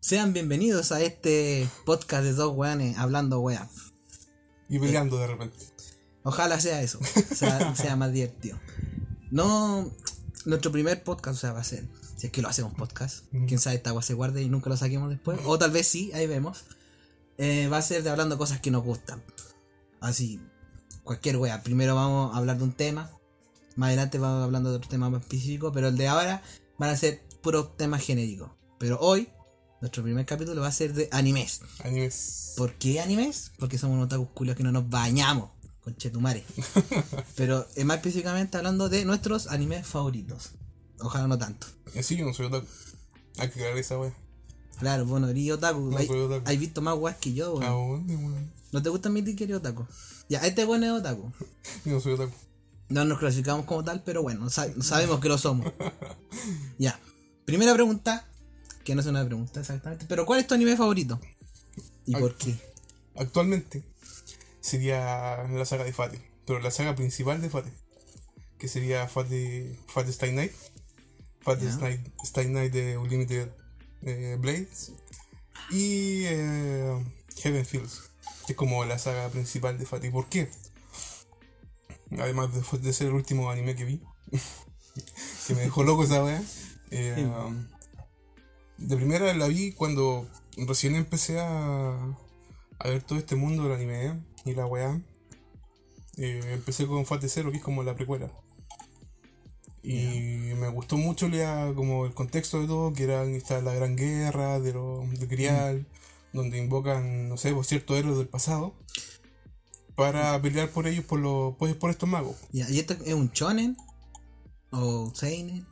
Sean bienvenidos a este podcast de dos weones hablando weas. Y peleando de repente. Ojalá sea eso, sea, sea más divertido. No, nuestro primer podcast, o sea, va a ser, si es que lo hacemos podcast, Ujú. quién sabe, esta agua se guarde y nunca lo saquemos después, o tal vez sí, ahí vemos. Eh, va a ser de hablando cosas que nos gustan. Así, cualquier wea. Primero vamos a hablar de un tema, más adelante vamos hablando de otro tema más específico, pero el de ahora van a ser puros temas genéricos. Pero hoy, nuestro primer capítulo va a ser de animes. Animes. ¿Por qué animes? Porque somos unos otakus que no nos bañamos, conchetumare. Pero eh, más específicamente hablando de nuestros animes favoritos. Ojalá no tanto. Eh, sí, yo no soy otaku. Hay que crear esa wea. Claro, bueno, eres otaku. No hay, soy otaku. hay visto más weas que yo, ¿A weón. dónde, weón? ¿No te gusta admitir que eres otaku? Ya, este bueno es otaku. Yo no soy otaku. No nos clasificamos como tal, pero bueno, sa- sabemos que lo somos. Ya. Primera pregunta, que no es una pregunta exactamente, pero ¿cuál es tu anime favorito? ¿Y por qué? Actualmente sería la saga de Fate. Pero la saga principal de Fate. Que sería Fate, Fate Stay Night. Fate Ya. Stay, Stay Night de Unlimited eh, Blades. Y eh, Heaven Fields. Que es como la saga principal de Fate. ¿Y por qué? Además de, de ser el último anime que vi. que me dejó loco esa wea. Eh, de primera la vi cuando recién empecé a, a ver todo este mundo del anime y la weá. Eh, empecé con Fate Zero, que es como la precuela. Y me gustó mucho la, como el contexto de todo, que era esta, la gran guerra de, los de Grial, donde invocan, no sé, por ciertos héroes del pasado, para pelear por ellos, por, los, pues, por estos magos. Ya, ¿Y esto es un shonen? ¿O seinen?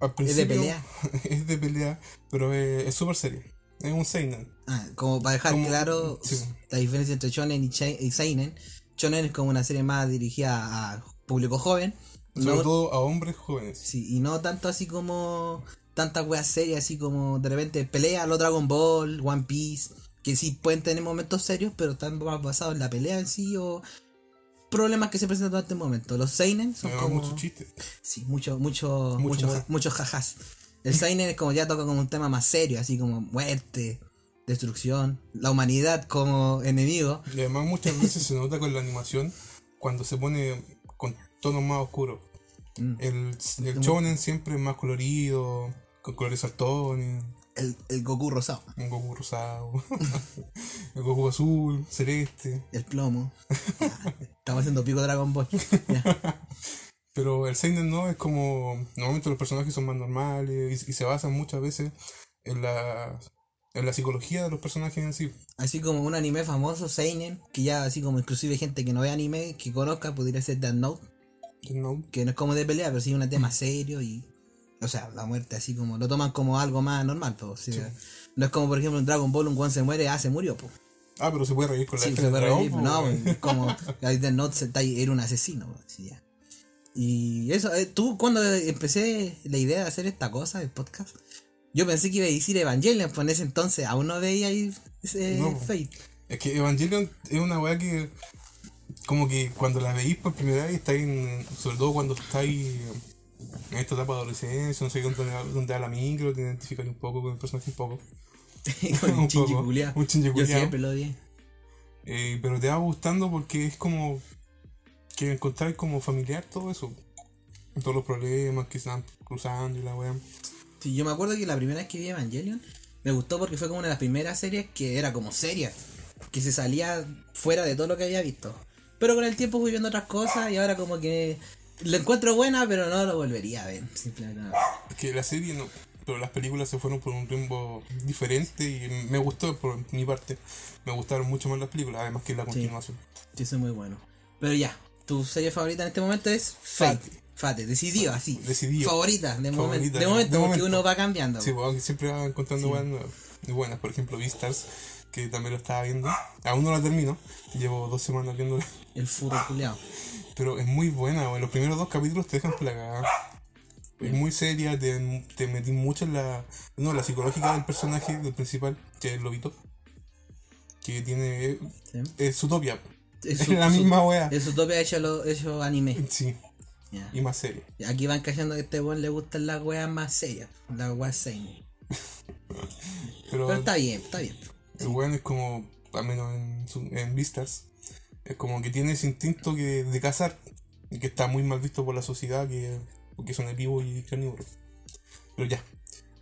Al ¿Es de pelea? es de pelea, pero es súper serio. Es un Seinen. Ah, como para dejar Como- claro sí. la diferencia entre shonen y, y seinen. Shonen es como una serie más dirigida a público joven. Sobre no- todo a hombres jóvenes. Sí, y no tanto así como tantas weas serias, así como de repente pelea los Dragon Ball, One Piece, que sí pueden tener momentos serios, pero están más basados en la pelea en sí o problemas que se presentan durante el momento. Los Seinen son como. muchos chistes. Sí, mucho, mucho, Mucho mucho, muchos jajas. El Seinen es como ya toca como un tema más serio, así como muerte, destrucción, la humanidad como enemigo. Y además muchas veces se nota con la animación cuando se pone con tonos más oscuros. Mm. El, el shonen siempre es más colorido, con colores saltones, El, el Goku rosado, un Goku rosado, el Goku azul, celeste. el plomo. Estamos haciendo pico Dragon Ball. Pero el Seinen no, es como. Normalmente los personajes son más normales y, y se basan muchas veces en la, en la psicología de los personajes en sí. Así como un anime famoso, Seinen, que ya así como inclusive gente que no ve anime, que conozca, podría ser Death Note, Death Note. que no es como de pelea, pero sí un tema serio y... O sea, la muerte así como lo toman como algo más normal, o sea, No es como por ejemplo en Dragon Ball, un guan se muere, ah, se murió, pues. Ah, pero se puede reír con la Sí, se puede reír, po, no, pues, como ahí, era un asesino, ya. Y eso, eh, tú cuando empecé la idea de hacer esta cosa, el podcast, yo pensé que iba a decir Evangelion, pues en ese entonces aún no veía ahí ese No. Fate. Es que Evangelion es una weá que. Como que cuando la veís por primera vez, estáis sobre todo cuando estáis en esta etapa de adolescencia, no sé dónde, dónde da la micro, te identificas un poco con el personaje un poco. Con un Un culiao. un Yo siempre lo odié. Eh, pero te va gustando porque es como que encontráis como familiar todo eso. Todos los problemas que están cruzando y la weá. Sí, yo me acuerdo que la primera vez que vi Evangelion me gustó porque fue como una de las primeras series que era como seria, que se salía fuera de todo lo que había visto. Pero con el tiempo fui viendo otras cosas y ahora como que lo encuentro buena, pero no lo volvería a ver. Simplemente no. Es que la serie no. Pero las películas se fueron por un rumbo diferente y me gustó por mi parte. Me gustaron mucho más las películas, además que la continuación. Sí, eso es muy bueno. Pero ya, tu serie favorita en este momento es Fate. Fate. Fate, decidido así. Decidido. Favorita, de, momen- Favorita, de momento, de porque momento. uno va cambiando. Sí, porque siempre va encontrando Sí. nuevas. Y buenas, por ejemplo, Beastars, que también lo estaba viendo. Aún no la termino, llevo dos semanas viéndola. El furo culeado. Pero es muy buena, weón. Los primeros dos capítulos te dejan plagada. Es muy seria, te, te metí mucho en la. No, la psicológica del personaje, del principal, que es lobito. Que tiene. Sí. Es Utopia. Es Es su- la su- misma wea. Es Utopia hecho, lo, hecho anime. Sí, y más seria. Y Aquí van cachando que a este weón le gustan las weas más serias. Las weas seinen. Pero, Pero está bien, está bien. el weón es como, al menos en, su- en Vistas, es como que tiene ese instinto que, de cazar. Y que está muy mal visto por la sociedad, que, porque son herbívoros y carnívoros. Pero ya,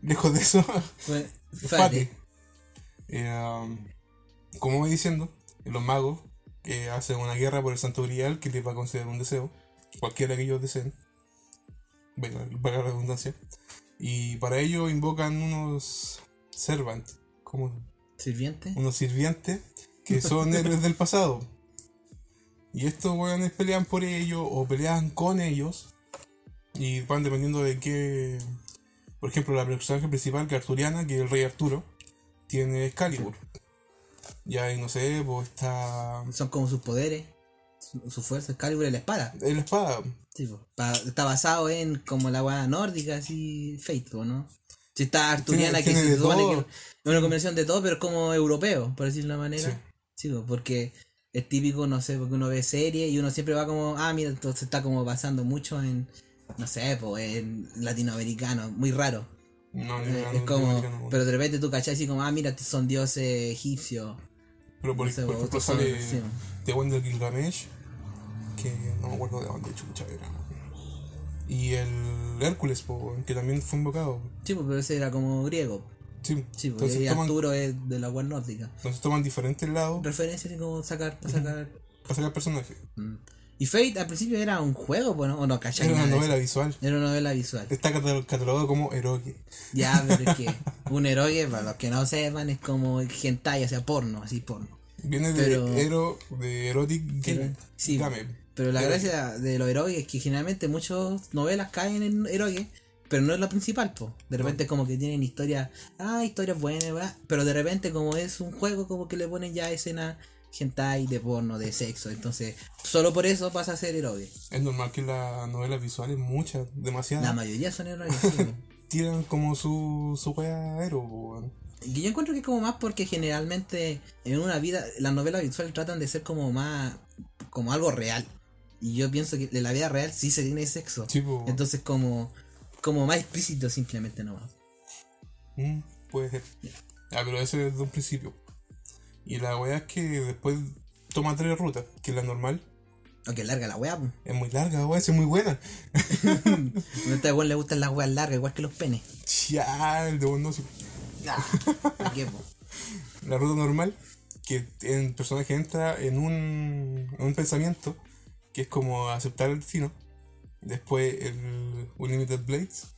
lejos de eso. Fati. Eh, como voy diciendo, los magos eh, hacen una guerra por el santo grial que les va a conceder un deseo, cualquiera que ellos deseen, venga, para la redundancia, y para ello invocan unos servant, como Sirviente. unos sirvientes que son héroes del pasado. Y estos weones pelean por ellos o pelean con ellos. Y van dependiendo de qué. Por ejemplo, la personaje principal, que es Arturiana, que es el rey Arturo, tiene Excalibur. Y ahí, no sé, pues está. Son como sus poderes, su, su fuerza, Excalibur y la espada. Es la espada. Sí. Pa- está basado en como la weá nórdica, así, Fate, ¿no? Si está Arturiana, Tiene- que tiene se supone que es una combinación de todo, pero es como europeo, por decirlo de una manera. Sí. Sí, po, porque es típico, no sé, porque uno ve series y uno siempre va como, ah, mira, entonces está como basando mucho en, no sé, pues, en latinoamericano, muy raro. No, Eh, es no, como, pero de repente tú cachás así como, ah, mira, estos son dioses egipcios. Pero por, no sé, por po, ejemplo sale sí. The Wonder Gilgamesh, que no me acuerdo de dónde chucha era. Y el Hércules, po, que también fue invocado. Sí, pues, pero ese era como griego. Sí, Sí, porque entonces, toman, Arturo es de la weá nórdica. entonces toman diferentes lados Referencia así como sacar, para sacar. para sacar personajes. Mm. Y Fate al principio era un juego, pues, ¿no? o no, ¿cachai? Era una de novela visual. Era una novela visual. Está catal- catalogado como eroge. Ya, pero es que un eroge, para los que no sepan, es como hentai, o sea, porno, así porno. Viene de Pero- ero, de erotic game. Sí, game. pero la gracia de los eroges es que generalmente muchas novelas caen en eroge, pero no es lo principal, pues. De repente como que tienen historias, ah, historias buenas, ¿verdad? pero de repente como es un juego, como que le ponen ya escena hentai de porno, de sexo, entonces solo por eso pasa a ser eroge. Es normal que las novelas visuales, muchas, demasiadas, La mayoría son eroges, sí, po. tiran como su, su wea ero. po, yo encuentro que es como más porque generalmente en una vida las novelas visuales tratan de ser como más como algo real. Y yo pienso que en la vida real sí se tiene sexo. Sí, po. Entonces como como más explícito simplemente no Mm, puede ser. Ah, pero eso es de un principio. Y la wea es que después toma tres rutas, que es la normal. Aunque larga la weá. Es muy larga, la wea, es muy buena. A este weón le gustan las weas largas, igual que los penes. Ya, el de buen no, sí. ¿Por qué, po? La ruta normal, que el personaje entra en un, en un pensamiento que es como aceptar el destino. Después el Unlimited Blades,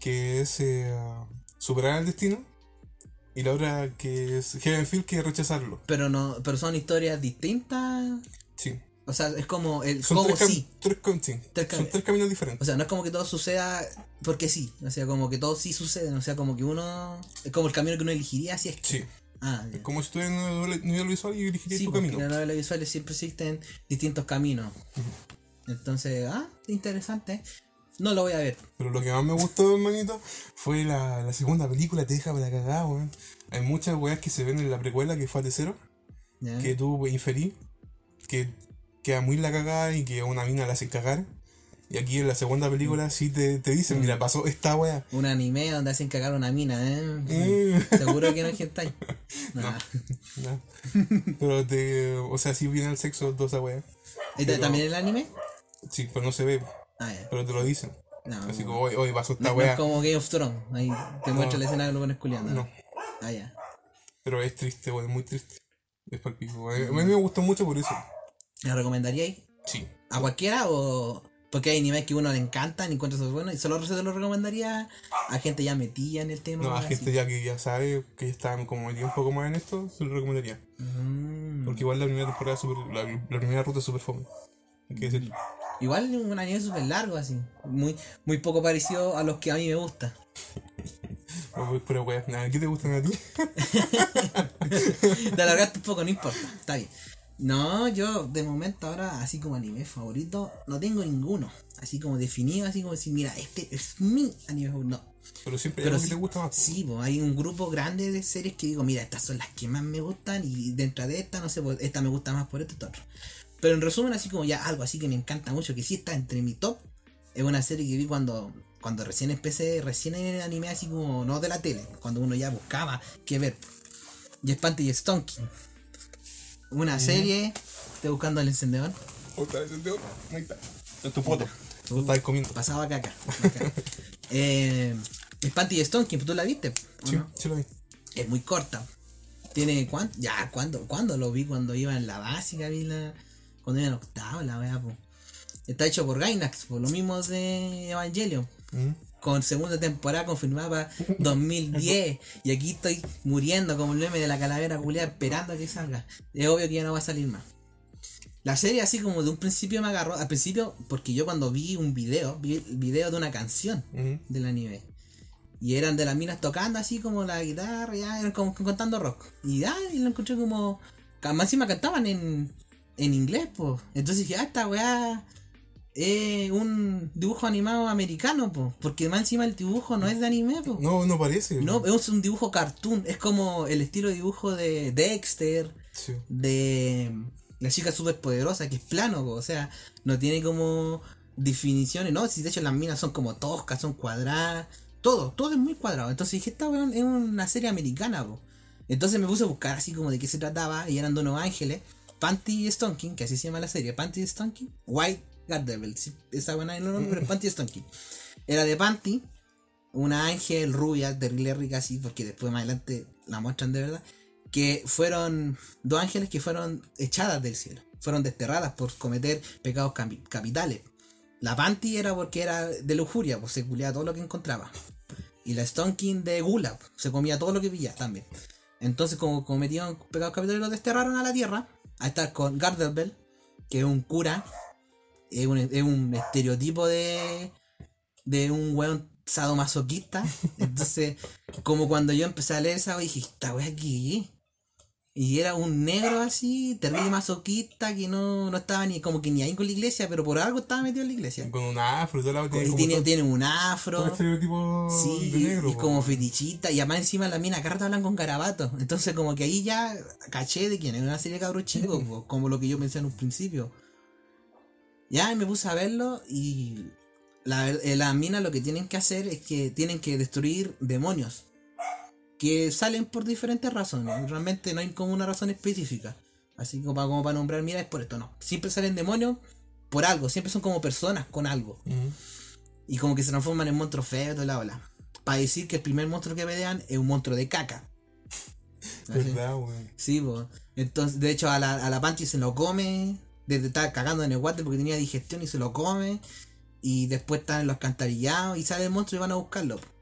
que es eh, superar el destino. Y la otra que es Heaven Feel, que es rechazarlo. Pero no, pero son historias distintas. Sí. O sea, es como el Son cómo tres, cam- sí. tres cam- sí, Tres son tres caminos O diferentes. sea, no es como que todo suceda porque sí. O sea, como que todo sí sucede. O sea, como que uno. Es como el camino que uno elegiría si es que. Sí. Ah, ya. Como si estuvieras en un nivel visual y elegirías Sí, tu porque camino. en las novelas visuales siempre existen distintos caminos. Entonces, ah, interesante. No lo voy a ver. Pero lo que más me gustó, hermanito, fue la, la segunda película, te deja para cagada, weón. Hay muchas weas que se ven en la precuela, que fue a cero, que tú inferí, que queda muy la cagada y que a una mina la hacen cagar. Y aquí en la segunda película sí te, te dicen, mira, pasó esta wea. Un anime donde hacen cagar a una mina, ¿eh? Mm. Seguro que no es hentai. Nah. No. Pero te, o sea, sí viene el sexo, toda esa wea. ¿Y ta- ¿También el anime? Sí, pero no se ve, Ah, ya. pero te lo dicen. No, Así no, como, hoy, hoy pasó esta no es como Game of Thrones. Ahí te muestra la escena que lo pones culiando. No, Ah, ya. pero es triste, weón, muy triste. Es palpico. A mí me gustó mucho por eso. ¿La recomendaríais? Sí. ¿A cualquiera o.? Porque hay animes que a uno le encantan y encuentra bueno y solo se lo recomendaría a gente ya metida en el tema. No, a así. gente ya que ya sabe que están como metidos un poco más en esto, se lo recomendaría. Mm. Porque igual la primera temporada es super, la, la primera ruta es super fome. Hay que decirlo. Igual un anime súper largo, así. Muy, muy poco parecido a los que a mí me gusta. Pura wea. ¿qué te gustan a ti? Te alargaste un poco, no importa. Está bien. No, yo de momento ahora, así como anime favorito, no tengo ninguno. Así como definido, así como decir, mira, este es mi anime favorito. No. Pero siempre hay Pero algo sí, que te gusta más. sí, pues, hay un grupo grande de series que digo, mira, estas son las que más me gustan y dentro de esta, no sé, pues, esta me gusta más por esto y esto otro. Pero en resumen, así como ya algo así que me encanta mucho, que sí está entre mi top, es una serie que vi cuando, cuando recién empecé, recién en anime así como, no de la tele, cuando uno ya buscaba qué ver. Y es Panty y Stonky. Una serie, estoy buscando el encendedor, Otra el dedo. Ahí está. En tu poto. Lo estabas comiendo. pasaba caca. acá. eh, es Panty y Stonky, ¿tú la viste? ¿o Sí, no? sí lo vi. Es muy corta. Tiene cuánto, ya, ¿cuándo? ¿Cuándo lo vi? Cuando iba en la básica, vi la. Cuando iba en octavo, la wea, po. Está hecho por Gainax, por lo mismo de Evangelion. Mm. Con segunda temporada confirmada para 2010. y aquí estoy muriendo como el meme de la calavera culiada esperando a que salga. Es obvio que ya no va a salir más. La serie así como de un principio me agarró. Al principio, porque yo cuando vi un video, vi el video de una canción Mm. del anime. Y eran de las minas tocando así como la guitarra, ya eran como contando rock. Y ya, y lo encontré como. Más encima cantaban en, en inglés, pues. Entonces dije, ah, esta weá es un dibujo animado americano, pues. Porque más encima el dibujo no es de anime, pues. No, no parece. No, es un dibujo cartoon. Es como el estilo de dibujo de Dexter, Sí. de la chica súper poderosa, que es plano, po, o sea, no tiene como definiciones, ¿no? Si de hecho las minas son como toscas, son cuadradas, todo, todo es muy cuadrado. Entonces dije, esta weón es una serie americana, po. Entonces me puse a buscar así como de qué se trataba, y eran de unos ángeles, Panty y Stonking, que así se llama la serie, Panty Stonking, White Gardevil, sí, esa buena no nombre, pero Panty y Stonking. Era de Panty, una ángel rubia, terrible rica así, porque después más adelante la muestran de verdad, que fueron dos ángeles que fueron echadas del cielo, fueron desterradas por cometer pecados capi- capitales. La Panty era porque era de lujuria, pues se culiaba todo lo que encontraba. Y la Stone King de gula, pues, se comía todo lo que pillaba también. Entonces, como cometían pecados capitales, los desterraron a la tierra, a estar con Garderbell, que es un cura, es un, es un estereotipo de, de un weón sadomasoquista. Entonces, como cuando yo empecé a leer esa, dije, esta wea aquí. Y era un negro así, terrible masoquista, que no, no estaba ni como que ni ahí con la iglesia, pero por algo estaba metido en la iglesia. Con un afro y todo lado. Y como tiene, todo- tiene un todo afro. estereotipo Sí, de negro. y es po. como fetichista. Y además encima la mina carta hablan con garabatos. Entonces como que ahí ya caché de quién es una serie de cabros chicos, po, como lo que yo pensé en un principio. Ya y me puse a verlo y la, las minas lo que tienen que hacer es que tienen que destruir demonios. Que salen por diferentes razones. Realmente no hay como una razón específica. Así como para, como para nombrar, mira, es por esto, no. Siempre salen demonios por algo. Siempre son como personas con algo. Y como que se transforman en monstruos feos toda la ola. Para decir que el primer monstruo que pelean es un monstruo de caca. Verdad, weón. Sí, pues. Entonces, de hecho, a la, a la Panty se lo come. Desde estar cagando en el guate porque tenía digestión y se lo come. Y después están en los cantarillados y sale el monstruo y van a buscarlo. po.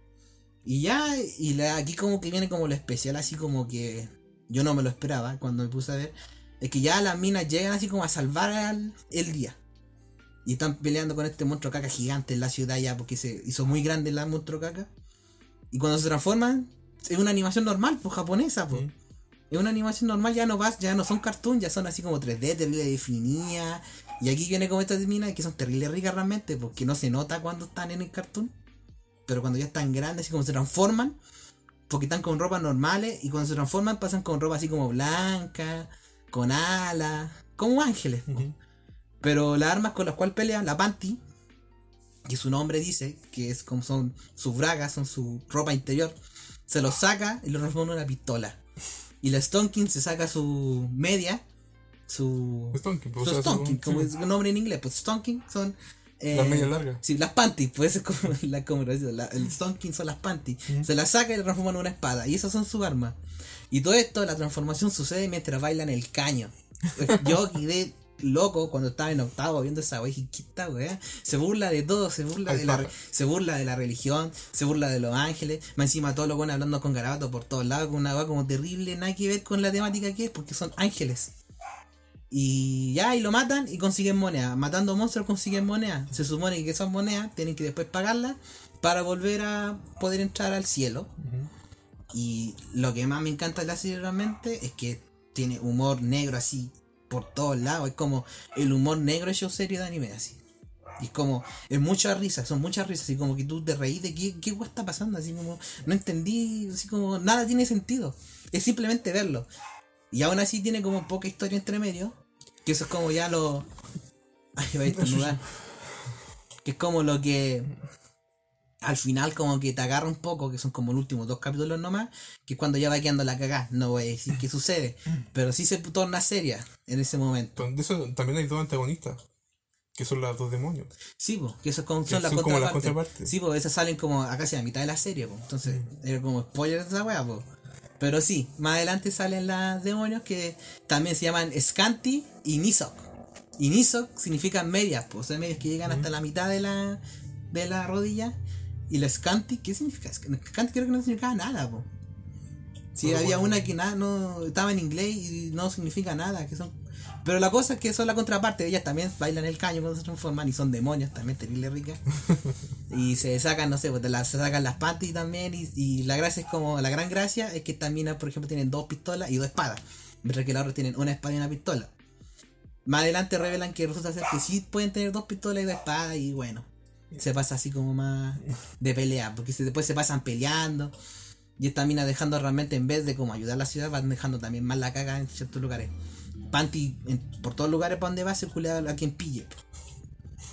Y ya, y la- aquí como que viene como lo especial, así como que yo no me lo esperaba cuando me puse a ver. Es que ya las minas llegan así como a salvar al- el día. Y están peleando con este monstruo caca gigante en la ciudad ya porque se hizo muy grande el monstruo caca. Y cuando se transforman, es una animación normal, pues japonesa, pues. Mm. Es una animación normal, ya no vas, ya no son cartoon, ya son así como 3D, terrible definidas. Y aquí viene como estas minas que son terrible ricas realmente, porque no se nota cuando están en el cartoon. Pero cuando ya están grandes, así como se transforman, porque están con ropas normales, y cuando se transforman pasan con ropa así como blanca, con alas, como ángeles. Pero las armas con las cuales pelean, la panty, que su nombre dice, que es como son sus bragas, son su ropa interior, se los saca y lo transforma en una pistola. Y la Stonking se saca su media, su. Stonking, pues, su sí. como es el nombre en inglés, pues Stonking son. Eh, Las medias largas. Sí, las panties, pues es como la dice, la- el Stonking son las panties. Mm. Se las saca y le transforman en una espada. Y esas son sus armas. Y todo esto, la transformación sucede mientras bailan el caño. Yo quedé loco cuando estaba en octavo viendo esa wea. Dije. Se burla de todo, se burla Ay, de la, se burla de la religión, se burla de los ángeles. Más encima todos los buenos hablando con garabatos por todos lados, con una wea como terrible, nada que ver con la temática que es, porque son ángeles. Y ya, y lo matan y consiguen moneda. Matando monstruos consiguen moneda. Se supone que esas monedas tienen que después pagarlas para volver a poder entrar al cielo. Y lo que más me encanta de la serie realmente es que tiene humor negro así por todos lados. Es como el humor negro hecho serie de anime así. Y es como, es mucha risa, son muchas risas, así como que tú te reís de qué, qué guay está pasando, así como, no entendí, así como, nada tiene sentido. Es simplemente verlo. Y aún así tiene como poca historia entre medio, que eso es como ya lo... Ay, va a estornudar. Que es como lo que al final como que te agarra un poco, que son como los últimos dos capítulos nomás, que es cuando ya va quedando la cagada. No voy a decir qué sucede, pero sí se torna seria en ese momento. De eso también hay dos antagonistas, que son los dos demonios. Sí, pues, que eso es como, Que son las son como las contrapartes. Sí, pues esas salen como a casi a mitad de la serie, pues. Entonces, era como spoiler de esa wea, pues. Pero sí, más adelante salen las demonios que también se llaman Scanti y Nisok. Y Nisok significa medias, pues, sea, medias que llegan hasta la mitad de la, de la rodilla. Y la Scanti, ¿qué significa? Scanti creo que no significaba nada, pues. Sí, No había una que nada, no estaba en inglés y no significa nada, que son pero la cosa es que son la contraparte, ellas también bailan el caño cuando se transforman y son demonios también, terrible ricas. y se sacan, no sé, pues, las- se sacan las panties también. Y, y la gracia es como, la gran gracia es que estas minas, por ejemplo, tienen dos pistolas y dos espadas. Mientras que las otras tienen una espada y una pistola. Más adelante revelan que resulta ser que sí pueden tener dos pistolas y dos espadas y bueno. Se pasa así como más de pelea, porque se- después se pasan peleando. Y esta mina dejando realmente, en vez de como ayudar a la ciudad, van dejando también más la caga en ciertos lugares. Panty por todos lugares para donde va circula a quien pille.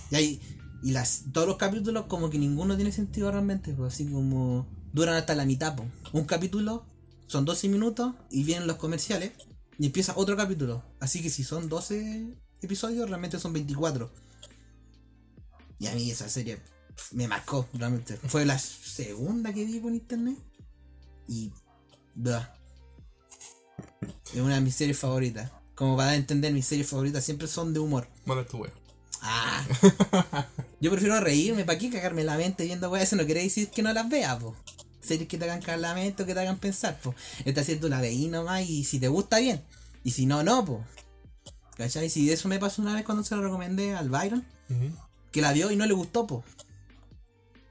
Y ahí, y las, todos los capítulos como que ninguno tiene sentido realmente, pues así como duran hasta la mitad. Un capítulo son 12 minutos y vienen los comerciales y empieza otro capítulo. Así que si son 12 episodios, realmente son 24. Y a mí esa serie me marcó, realmente. Fue la segunda que vi por internet. Y... bah. Es una de mis series favoritas. Como para entender, mis series favoritas siempre son de humor. Mala tu wea. Ah. Yo prefiero reírme, ¿para qué cagarme la mente viendo weas? Eso no quiere decir que no las veas, po. Series que te hagan cagar la mente o que te hagan pensar, po. Esta serie tú la veí nomás y si te gusta bien. Y si no, no, po. ¿Cachai? Si eso me pasó una vez cuando se lo recomendé al Byron, que la vio y no le gustó, po.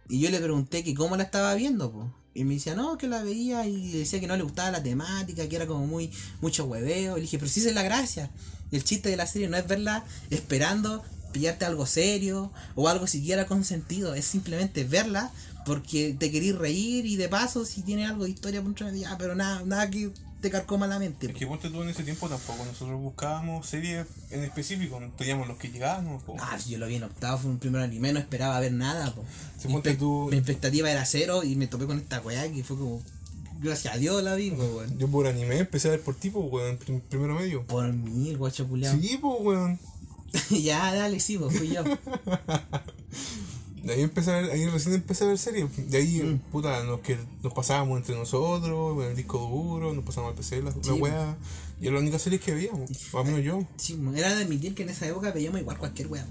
Y yo le pregunté que cómo la estaba viendo, po. Y me decía, no, que la veía y decía que no le gustaba la temática, que era como muy mucho hueveo. Y le dije, pero esa es la gracia. El chiste de la serie no es verla esperando pillarte algo serio o algo siquiera con sentido. Es simplemente verla porque te querís reír y de paso si tiene algo de historia ya, pero nada, nada que te carcoma la mente. Es po. que ponte tú en ese tiempo tampoco. Nosotros buscábamos series en específico. no Teníamos los que llegábamos. po. Ah, si yo lo vi en octavo, fue un primer anime, no esperaba ver nada, po. Si Mi, ponte espe- tú- mi expectativa era cero y me topé con esta weá que fue como. Gracias a Dios la vi, po, weón. Yo por anime empecé a ver por tipo, weón, prim- primero medio. Por mí, el guacho culiao. Sí, pues, weón. ya, dale, sí, pues fui yo. De ahí empecé a ver, ahí recién empecé a ver series. De ahí, Mm. puta, nos, que nos pasábamos entre nosotros, con el disco duro, nos pasábamos al PC, la, la Sí. weá. Y era la única serie que veíamos, al menos yo. Sí, era de admitir que en esa época veíamos igual cualquier weá.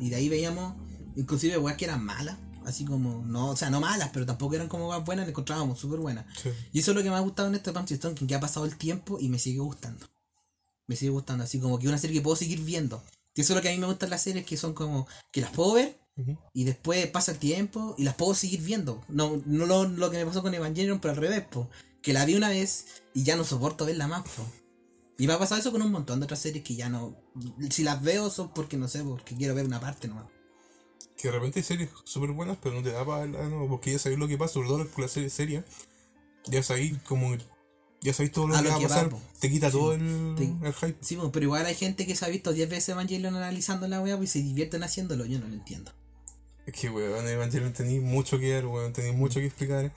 Y de ahí veíamos, inclusive weas que eran malas. Así como, no, o sea, no malas, pero tampoco eran como weas buenas, le encontrábamos súper buenas. Sí. Y eso es lo que me ha gustado en este Punchy Stone, que ha pasado el tiempo y me sigue gustando. Me sigue gustando, así como que una serie que puedo seguir viendo. Y eso es lo que a mí me gusta en las series, que son como que las puedo ver Y después pasa el tiempo y las puedo seguir viendo. No, no lo, lo que me pasó con Evangelion, pero al revés, po. Que la vi una vez y ya no soporto verla más, po. Y me ha pasado eso con un montón de otras series que ya no. Si las veo son porque no sé, porque quiero ver una parte nomás. Que de repente hay series súper buenas, pero no te da para verla, no, porque ya sabéis lo que pasa, sobre todo con la serie seria. Ya sabéis como. Ya sabéis todo lo A que lo va a que va, pasar. po. te quita Sí. todo el, el hype. Sí, pero igual hay gente que se ha visto 10 veces Evangelion analizando la wea pues, y se divierten haciéndolo. Yo no lo entiendo. Es que, weón, Evangelion tenéis mucho que ver, weón, tenéis mucho que explicar.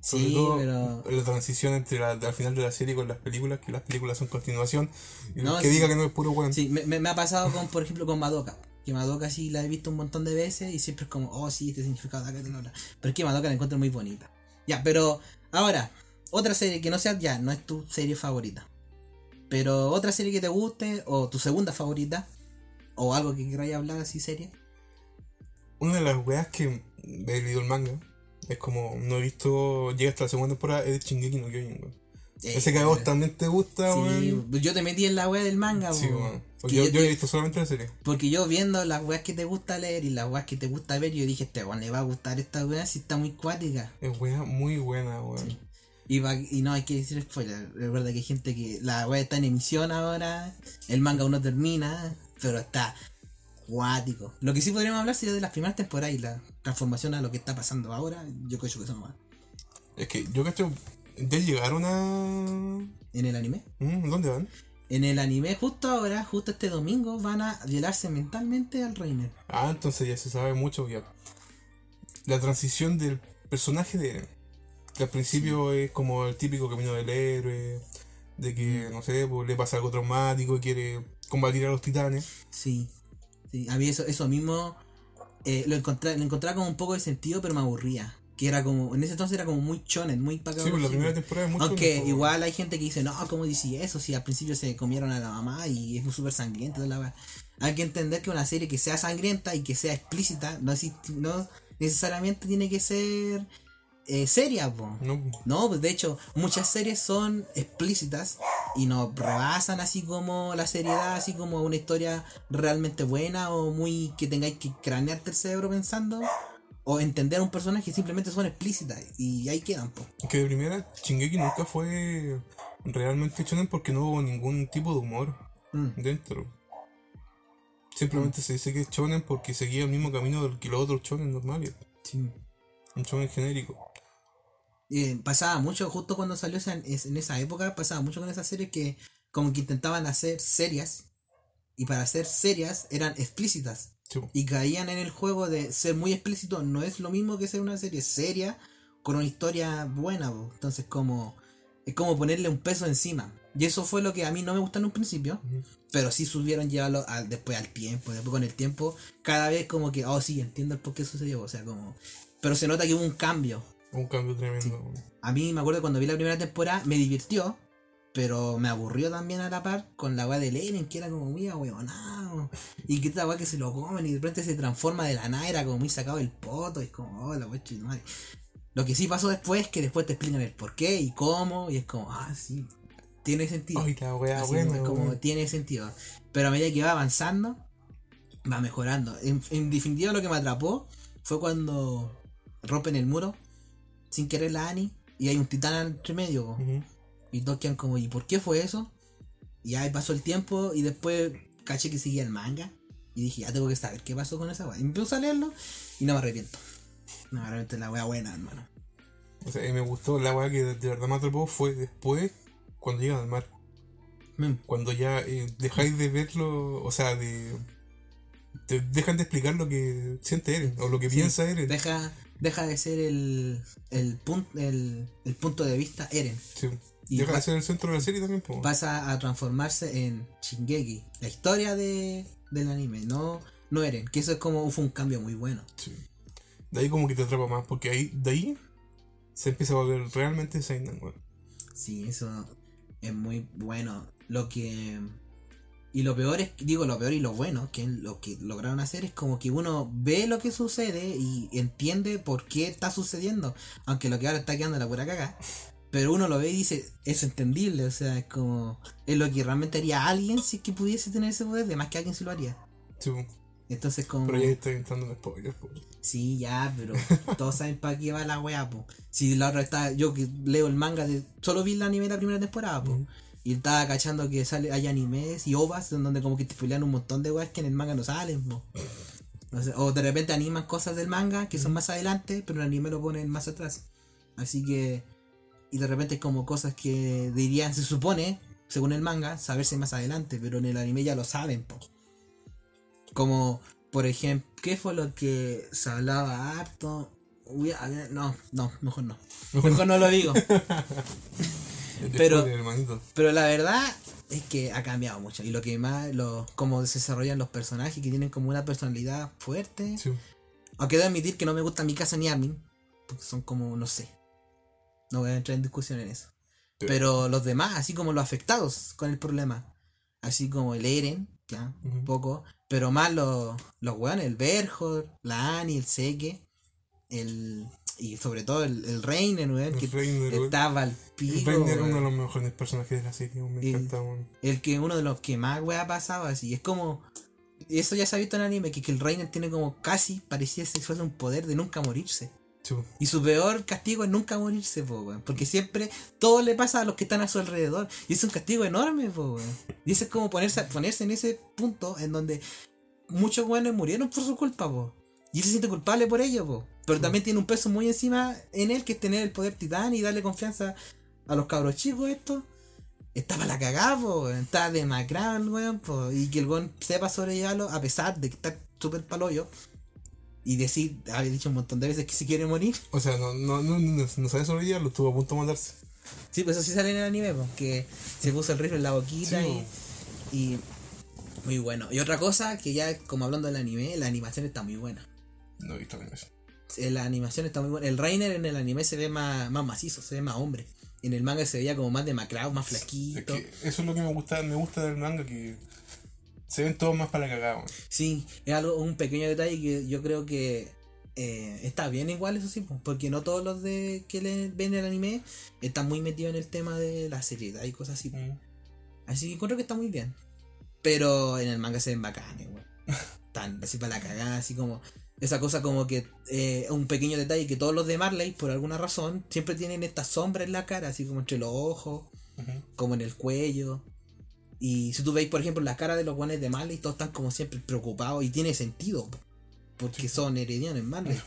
Sobre Sí, todo pero. la transición entre la, al final de la serie con las películas, que las películas son continuación. Y No, que sí. diga que no es puro weón. Sí, me, me, me ha pasado con, por ejemplo, con Madoka. Que Madoka sí la he visto un montón de veces y siempre es como, oh sí, este significado de acá, de Pero es que Madoka la encuentro muy bonita. Ya, pero ahora, otra serie que no sea ya, no es tu serie favorita. Pero otra serie que te guste, o tu segunda favorita, o algo que queráis hablar así serie. Una de las weas que he leído el manga es como no he visto, llega hasta la segunda temporada, es de Shingeki no Kyojin, weón. Eh, Ese que a vos también te gusta, Sí, weón. yo te metí en la wea del manga, Sí, weón. Porque yo, yo yo te- he visto solamente la serie. Porque yo viendo las weas que te gusta leer y las weas que te gusta ver, yo dije, este weón le va a gustar esta wea si está muy cuática. Es wea muy buena, weón. Y, va- y no hay que decir spoiler. Recuerda que hay gente que la web está en emisión ahora. El manga aún no termina. Pero está cuático. Lo que sí podríamos hablar sería de las primeras temporadas y la transformación a lo que está pasando ahora. Yo creo que eso no va. Es que yo cacho, ya llegaron a. En el anime. ¿Mm? ¿Dónde van? En el anime, justo ahora, justo este domingo, van a violarse mentalmente al Reiner. Ah, entonces ya se sabe mucho ya. La transición del personaje de Eren. Que al principio es como el típico camino del héroe. De que, no sé, pues, le pasa algo traumático y quiere combatir a los titanes. Sí. sí. A mí eso, eso mismo eh, lo, encontré, lo encontraba como un poco de sentido, pero me aburría. Que era como, en ese entonces era como muy chonen, muy para Sí, pues la primera temporada es mucho. Aunque igual hay gente que dice, no, ¿cómo dice eso? Si al principio se comieron a la mamá y es súper sangrienta. toda la wea". Hay que entender que una serie que sea sangrienta y que sea explícita no, existe- no necesariamente tiene que ser eh, seria, po. No, No, pues de hecho, muchas series son explícitas y nos rebasan así como la seriedad, así como una historia realmente buena o muy que tengáis que cranearte el cerebro pensando o entender a un personaje simplemente son explícitas y ahí quedan, po. que de primera, Shingeki nunca fue realmente shonen porque no hubo ningún tipo de humor Mm, dentro. Simplemente se dice que es shonen porque seguía el mismo camino del que los otros shonen normales. sí. Un shonen genérico. Eh, pasaba mucho, justo cuando salió esa, es- en esa época, pasaba mucho con esas series que como que intentaban hacer serias y para ser serias eran explícitas. Sí, y caían en el juego de ser muy explícito no es lo mismo que ser una serie seria con una historia buena entonces como es como ponerle un peso encima. Y eso fue lo que a mí no me gustó en un principio pero sí subieron llevarlo al- después al tiempo después con el tiempo cada vez como que oh sí entiendo el por qué sucedió o sea como pero se nota que hubo un cambio Un cambio tremendo. a mí me acuerdo cuando vi la primera temporada me divirtió pero me aburrió también a la par con la weá de Lenin, que era como muy ahueonado. Y que esta weá que se lo comen y de repente se transforma de la nada, era como muy sacado del poto. Y es como, oh, la weá madre. Lo que sí pasó después es que después te explican el por qué y cómo. Y es como, ah, sí, tiene sentido. Ay, la wea Así buena. es como tiene sentido. Pero a medida que va avanzando, va mejorando. En, en definitiva, lo que me atrapó fue cuando rompen el muro sin querer la Annie y hay un titán entre medio. po. Ujú. Y todos quedan como, ¿y por qué fue eso? Y ahí pasó el tiempo y después caché que seguía el manga. Y dije, ya tengo que saber qué pasó con esa weá. Y puse a leerlo y no me arrepiento. No me arrepiento de la weá buena, hermano. O sea, y me gustó la weá que de de verdad me atrapó fue después, cuando llegan al mar. Mm, Cuando ya eh, dejáis de verlo, o sea, de. Te dejan de explicar lo que siente Eren, o lo que Sí, piensa Eren. Deja, deja de ser el, el, pun- el, el punto de vista Eren. Sí. Y Deja de ser el centro de la serie también. Pasa a transformarse en Shingeki. La historia de, del anime, no, no Eren. Que eso es como fue un cambio muy bueno. Sí. De ahí como que te atrapa más, porque ahí, de ahí se empieza a volver realmente Seinen, weón. Sí, eso es muy bueno. Lo que. Y lo peor es, digo, lo peor y lo bueno, que lo que lograron hacer es como que uno ve lo que sucede y entiende por qué está sucediendo. Aunque lo que ahora está quedando la pura caga. Pero uno lo ve y dice, es entendible, o sea, es como. Es lo que realmente haría alguien si es que pudiese tener ese poder, de más que alguien si lo haría. Sí. Entonces, como. Pero ya estoy entrando en spoilers, po. Sí, ya, pero todos saben para qué va la weá, po. Si la otra está, yo que leo el manga, de, solo vi el anime de la primera temporada, po. Y estaba cachando que sale, hay animes y ovas donde como que te pelean un montón de weas que en el manga no salen, o de repente animan cosas del manga que son más adelante, pero el anime lo ponen más atrás. Así que. Y de repente es como cosas que dirían, se supone, según el manga, saberse más adelante, pero en el anime ya lo saben, po. Como, por ejemplo, ¿qué fue lo que se hablaba harto? Uy, no, no, mejor no. Mejor no lo digo. Pero-. Pero la verdad es que ha cambiado mucho. Y lo que más, lo, cómo se desarrollan los personajes que tienen como una personalidad fuerte. Sí. Aunque debo admitir que no me gusta mi casa ni Armin. Porque son como, no sé. No voy a entrar en discusión en eso. Pero- Pero los demás, así como los afectados con el problema. Así como el Eren, ya, un poco. Pero más los, los weones, el Berhor, la Annie, el Seke. El, y sobre todo el, el Reiner, weón, que El Reiner, weón. estaba al El pico. Reiner es uno de weón. los mejores personajes de la serie, me Y- encanta, weón. El que uno de los que más weá ha pasado así. Es como. Eso ya se ha visto en anime, que, que el Reiner tiene como casi pareciese si fuese un poder de nunca morirse. Sí. Y su peor castigo es nunca morirse, po, weón. Porque siempre todo le pasa a los que están a su alrededor. Y es un castigo enorme, po, weón. Y eso es como ponerse, ponerse en ese punto en donde muchos weones murieron por su culpa, po. Y él se siente culpable por ello, po. Pero Sí. también tiene un peso muy encima en él, que es tener el poder titán y darle confianza a los cabros chicos estos. estaba la cagada, po. Estaba demacrado el weón, po. Y que el weón sepa sobrellevarlo a pesar de que está súper paloyo. Y decir, había dicho un montón de veces que si quiere morir. O sea, no, no, no, no, no sabía sobrellevarlo, estuvo a punto de matarse. Sí, pues eso sí sale en el anime, pues, que se puso el rifle en la boquita Sí, y, y. Muy bueno. Y otra cosa, que ya como hablando del anime, la animación está muy buena. No he visto animación. La animación está muy buena. El Rainer en el anime se ve más, más macizo, se ve más hombre. En el manga se veía como más demacrado, más Es flaquito. que eso es lo que me gusta, me gusta del manga, que se ven todos más para la cagada. Sí, es algo, un pequeño detalle que yo creo que eh, está bien igual, eso sí, porque no todos los de que le ven el anime están muy metidos en el tema de la seriedad y cosas así. Mm. Así que encuentro que está muy bien. Pero en el manga se ven bacanes, weón. Tan así para la cagada, así como. Esa cosa como que eh, un pequeño detalle que todos los de Marley, por alguna razón, siempre tienen esta sombra en la cara, así como entre los ojos, como en el cuello. Y si tú veis, por ejemplo, la cara de los guanes de Marley, todos están como siempre preocupados y tiene sentido, po, porque son heredianos en Marley.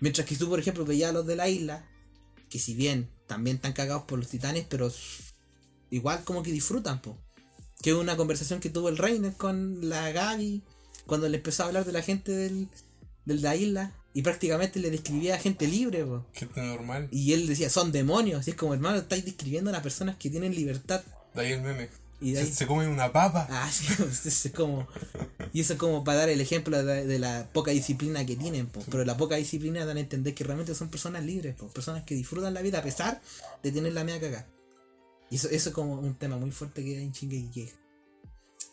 Mientras que tú, por ejemplo, veías a los de la isla, que si bien también están cagados por los titanes, pero igual como que disfrutan, po. Que una conversación que tuvo el Reiner con la Gaby cuando le empezó a hablar de la gente del, del de la isla y prácticamente le describía a gente libre, po. Gente normal. Y él decía, son demonios. Y es como, hermano, estáis describiendo a las personas que tienen libertad. De ahí el meme. Y de Se, ahí. se come una papa. Ah, sí, es como. Y eso es como para dar el ejemplo de, de la poca disciplina que tienen, po. pero la poca disciplina dan a entender que realmente son personas libres, po. personas que disfrutan la vida a pesar de tener la media cagada. Y eso, eso es como un tema muy fuerte que hay en Shingeki que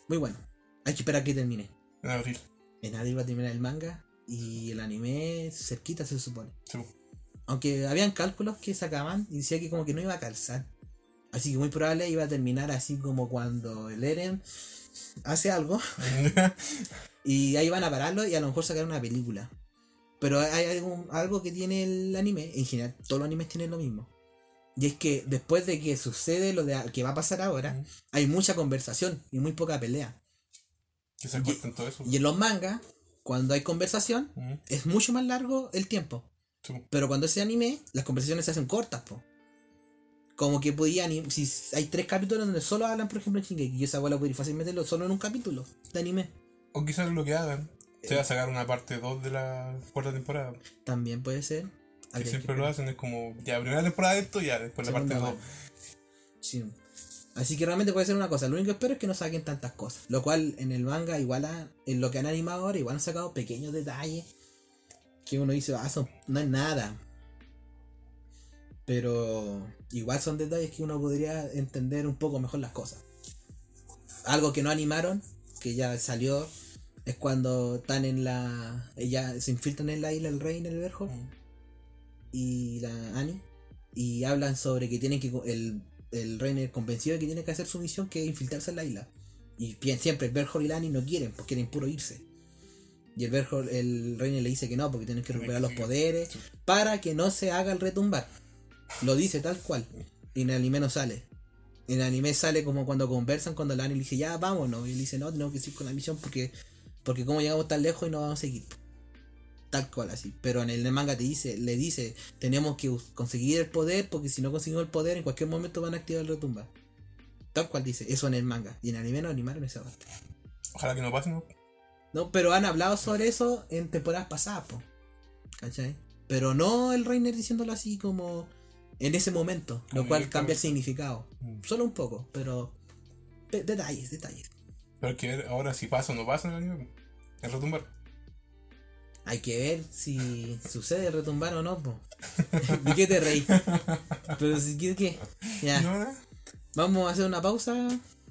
Muy bueno. Hay que esperar a que termine. En abril. En abril va a terminar el manga y el anime cerquita se supone. Sí. Aunque habían cálculos que sacaban y decía que como que no iba a calzar. Así que muy probable iba a terminar así como cuando el Eren hace algo y ahí van a pararlo y a lo mejor sacar una película. Pero hay algo, algo que tiene el anime, en general todos los animes tienen lo mismo. Y es que después de que sucede lo de que va a pasar ahora, hay mucha conversación y muy poca pelea. que se corten todo eso. Y en los mangas, cuando hay conversación, es mucho más largo el tiempo. Sí. Pero cuando es anime, las conversaciones se hacen cortas, po. Como que podían, si hay tres capítulos donde solo hablan, por ejemplo, en Shingeki, y esa abuela podría fácil meterlo solo en un capítulo de anime. O quizás lo que hagan Eh. sea sacar una parte 2 de la cuarta temporada. También puede ser. Que siempre lo hacen, es como, ya, primera temporada de esto, ya, después la parte Segunda 2. parte. Sí. Así que realmente puede ser una cosa. Lo único que espero es que no saquen tantas cosas. Lo cual en el manga, igual a- en lo que han animado ahora, igual han sacado pequeños detalles. Que uno dice, ah, son- no es nada. Pero igual son detalles que uno podría entender un poco mejor las cosas. Algo que no animaron, que ya salió, es cuando están en la. Ella se infiltran en la isla el rey en el verjo y la Annie y hablan sobre que tienen que el, el Reiner convencido de que tiene que hacer su misión que es infiltrarse en la isla. Y siempre el Berhold y la Annie no quieren pues quieren puro irse. Y el Berhold el Reiner le dice que no porque tienen que recuperar los poderes para que no se haga el retumbar. Lo dice tal cual. Y en el anime no sale. En el anime sale como cuando conversan cuando la Annie le dice ya vámonos y él dice no tenemos que seguir con la misión porque porque como llegamos tan lejos y no vamos a seguir tal cual así. Pero en el manga te dice, le dice, tenemos que conseguir el poder, porque si no conseguimos el poder, en cualquier momento van a activar el retumba. Tal cual dice, eso en el manga. Y en anime no animaron esa parte. Ojalá que no pase, ¿no? No, pero han hablado sobre eso en temporadas pasadas, po. ¿Cachai? Pero no el Reiner diciéndolo así como en ese momento, lo cual cambia el significado. Mm. Solo un poco, pero de- detalles, detalles. Pero hay que ver ahora si pasa o no pasa en el anime. El retumbar. Hay que ver si sucede retumbar o no, po. ¿De qué te reí? Pero si quieres que. Ya. ¿No? Vamos a hacer una pausa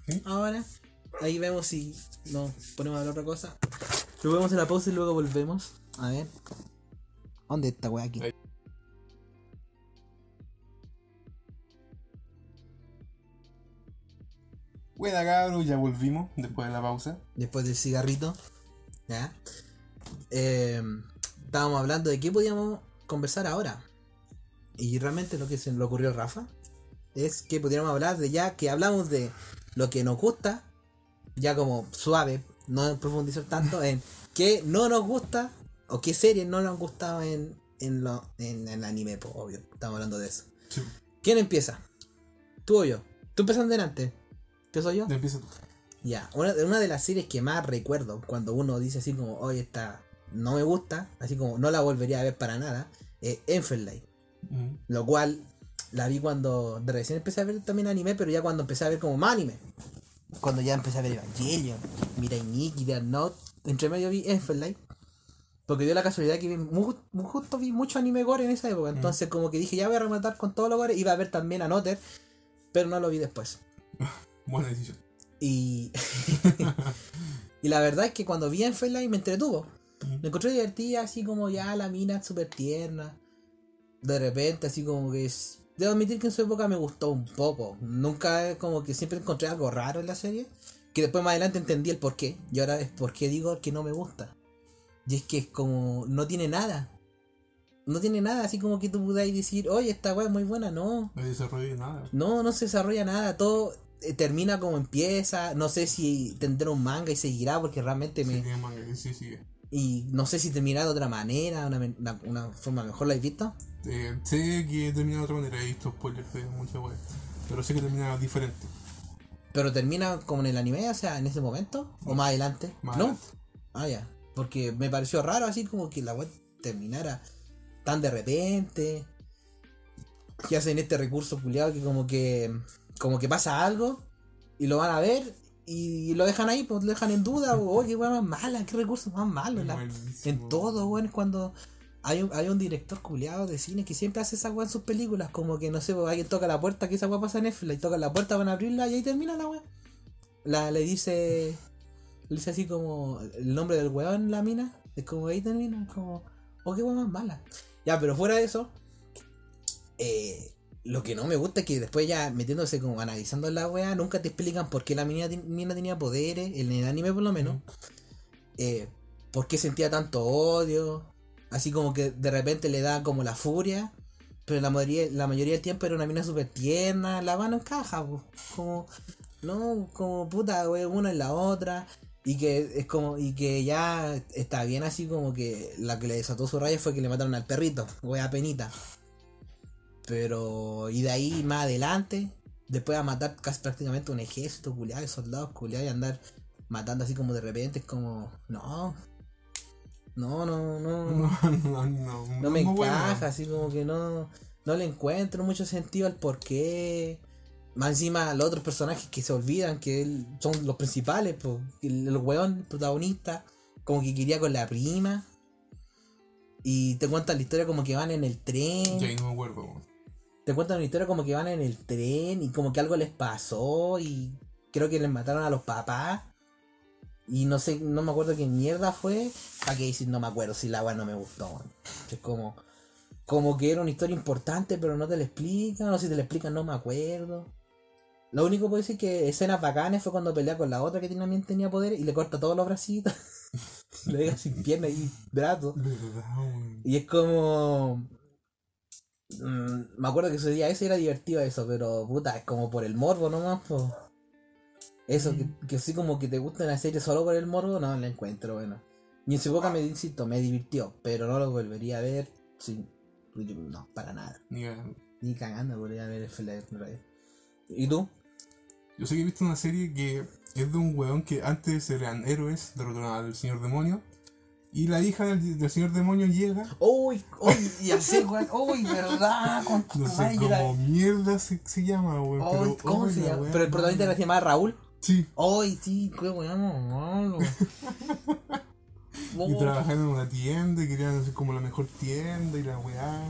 ¿Sí? ahora. Ahí vemos si nos ponemos a hablar otra cosa. Luego la pausa y luego volvemos. A ver. ¿Dónde está weá aquí? Buena cabros, ya volvimos después de la pausa. Después del cigarrito. ¿Ya? Eh, estábamos hablando de qué podíamos conversar ahora. Y realmente lo que se le ocurrió a Rafa es que pudiéramos hablar de ya que hablamos de lo que nos gusta, ya como suave, no profundizar tanto en qué no nos gusta o qué series no nos han gustado en, en, lo, en el anime, pues, obvio. Estamos hablando de eso. Sí. ¿Quién empieza? ¿Tú o yo? Tú empezando delante. ¿Empiezo yo? Tú. Ya, una, una de las series que más recuerdo cuando uno dice así como, oye, esta no me gusta, así como no la volvería a ver para nada, es Enfieldlight. Mm. Lo cual la vi cuando de recién empecé a ver también anime, pero ya cuando empecé a ver como más anime. Cuando ya empecé a ver Evangelion, Mirai Nikki, Death Note, entre medio vi Enfieldlight. Porque dio la casualidad que vi muy, muy justo vi mucho anime gore en esa época. Entonces como que dije, ya voy a rematar con todos los gore. Iba a ver también a Noter, pero no lo vi después. Buena decisión. Y, y la verdad es que cuando vi Enfieldlight me entretuvo. Me encontré divertida, así como ya la mina súper tierna. De repente, así como que es. Debo admitir que en su época me gustó un poco. Nunca, como que siempre encontré algo raro en la serie. Que después más adelante entendí el por qué. Y ahora es por qué digo que no me gusta. Y es que es como. No tiene nada. No tiene nada, así como que tú podáis decir, oye, esta weá es muy buena. No. No hay desarrollo de nada. No, no se desarrolla nada. Todo termina como empieza. No sé si tendrá un manga y seguirá porque realmente Sí, me. tiene manga, sí, sigue. Y no sé si terminará de otra manera, una, una, una forma mejor. ¿La has visto? Eh, sé que termina de otra manera, he visto spoilers de muchas weas. Pero sé que termina diferente. Pero termina como en el anime, o sea, en ese momento, o más adelante. Más ¿No? adelante. Ah, ya. Porque me pareció raro así como que la web terminara tan de repente. Que hacen este recurso culiado que como que. Como que pasa algo y lo van a ver y lo dejan ahí, pues lo dejan en duda. Oh, qué wea más mala, qué recurso más malo. la- en todo, weón, es cuando hay un, hay un director culiado de cine que siempre hace esa weá en sus películas. Como que no sé, pues, alguien toca la puerta, que esa weá pasa en Netflix, y toca la puerta, van a abrirla y ahí termina la weá. La, le dice. Le dice así como el nombre del weón, la mina. Es como ahí termina, es como. Oh, qué weá más mala. Ya, pero fuera de eso. eh, lo que no me gusta es que después ya metiéndose como analizando la weá, nunca te explican por qué la mina, mina tenía poderes, en el anime por lo menos. Eh, por qué sentía tanto odio. Así como que de repente le da como la furia. Pero la mayoría, la mayoría del tiempo era una mina súper tierna. La mano encaja, po. como. No, como puta, wey, una en la otra. Y que es como. Y que ya está bien así como que la que le desató su raya fue que le mataron al perrito. Wea penita. Pero. Y de ahí más adelante. Después a matar casi prácticamente un ejército culiado de soldados culiados y andar matando así como de repente. Es como. No. No, no, no. No, no, no. No me bueno. encaja, así como que no, no le encuentro mucho sentido al por qué. Más encima los otros personajes que se olvidan que él- son los principales, pues, el, el weón, el protagonista, como que quería con la prima. Y te cuentan la historia como que van en el tren. Ya no me acuerdo. Te cuentan una historia como que van en el tren y como que algo les pasó y creo que les mataron a los papás. Y no sé, no me acuerdo qué mierda fue. ¿Para qué decir no me acuerdo si la weá no me gustó? Es como, como que era una historia importante pero no te la explican. O si te la explican no me acuerdo. Lo único que puedo decir que escenas bacanas fue cuando pelea con la otra que también tenía poder y le corta todos los bracitos. le deja sin pierna y brazos. Y es como. Mm, me acuerdo que ese día ese era divertido eso, pero puta, es como por el morbo nomás, po. Eso, que, que así como que te gusta una serie solo por el morbo, no la encuentro, bueno. Y en su época me insisto, me divirtió, pero no lo volvería a ver sin. No, para nada. Ni a- Ni cagando volvería a ver el vez. ¿Y tú? Yo sé que he visto una serie que es de un weón que antes eran héroes, derrotaron al señor demonio. Y la hija del, del señor demonio llega. ¡Uy! ¡Uy! Ya sé, weón. ¡Uy! ¿Verdad? Con No sé cómo mierda se, se llama. Uy, pero, ¿Cómo oh, se la llama? Pero el protagonista se llamaba Raúl. Sí, ¡Ay, sí! ¡Qué weón malo! y trabajaban en una tienda y querían hacer como la mejor tienda y la weá.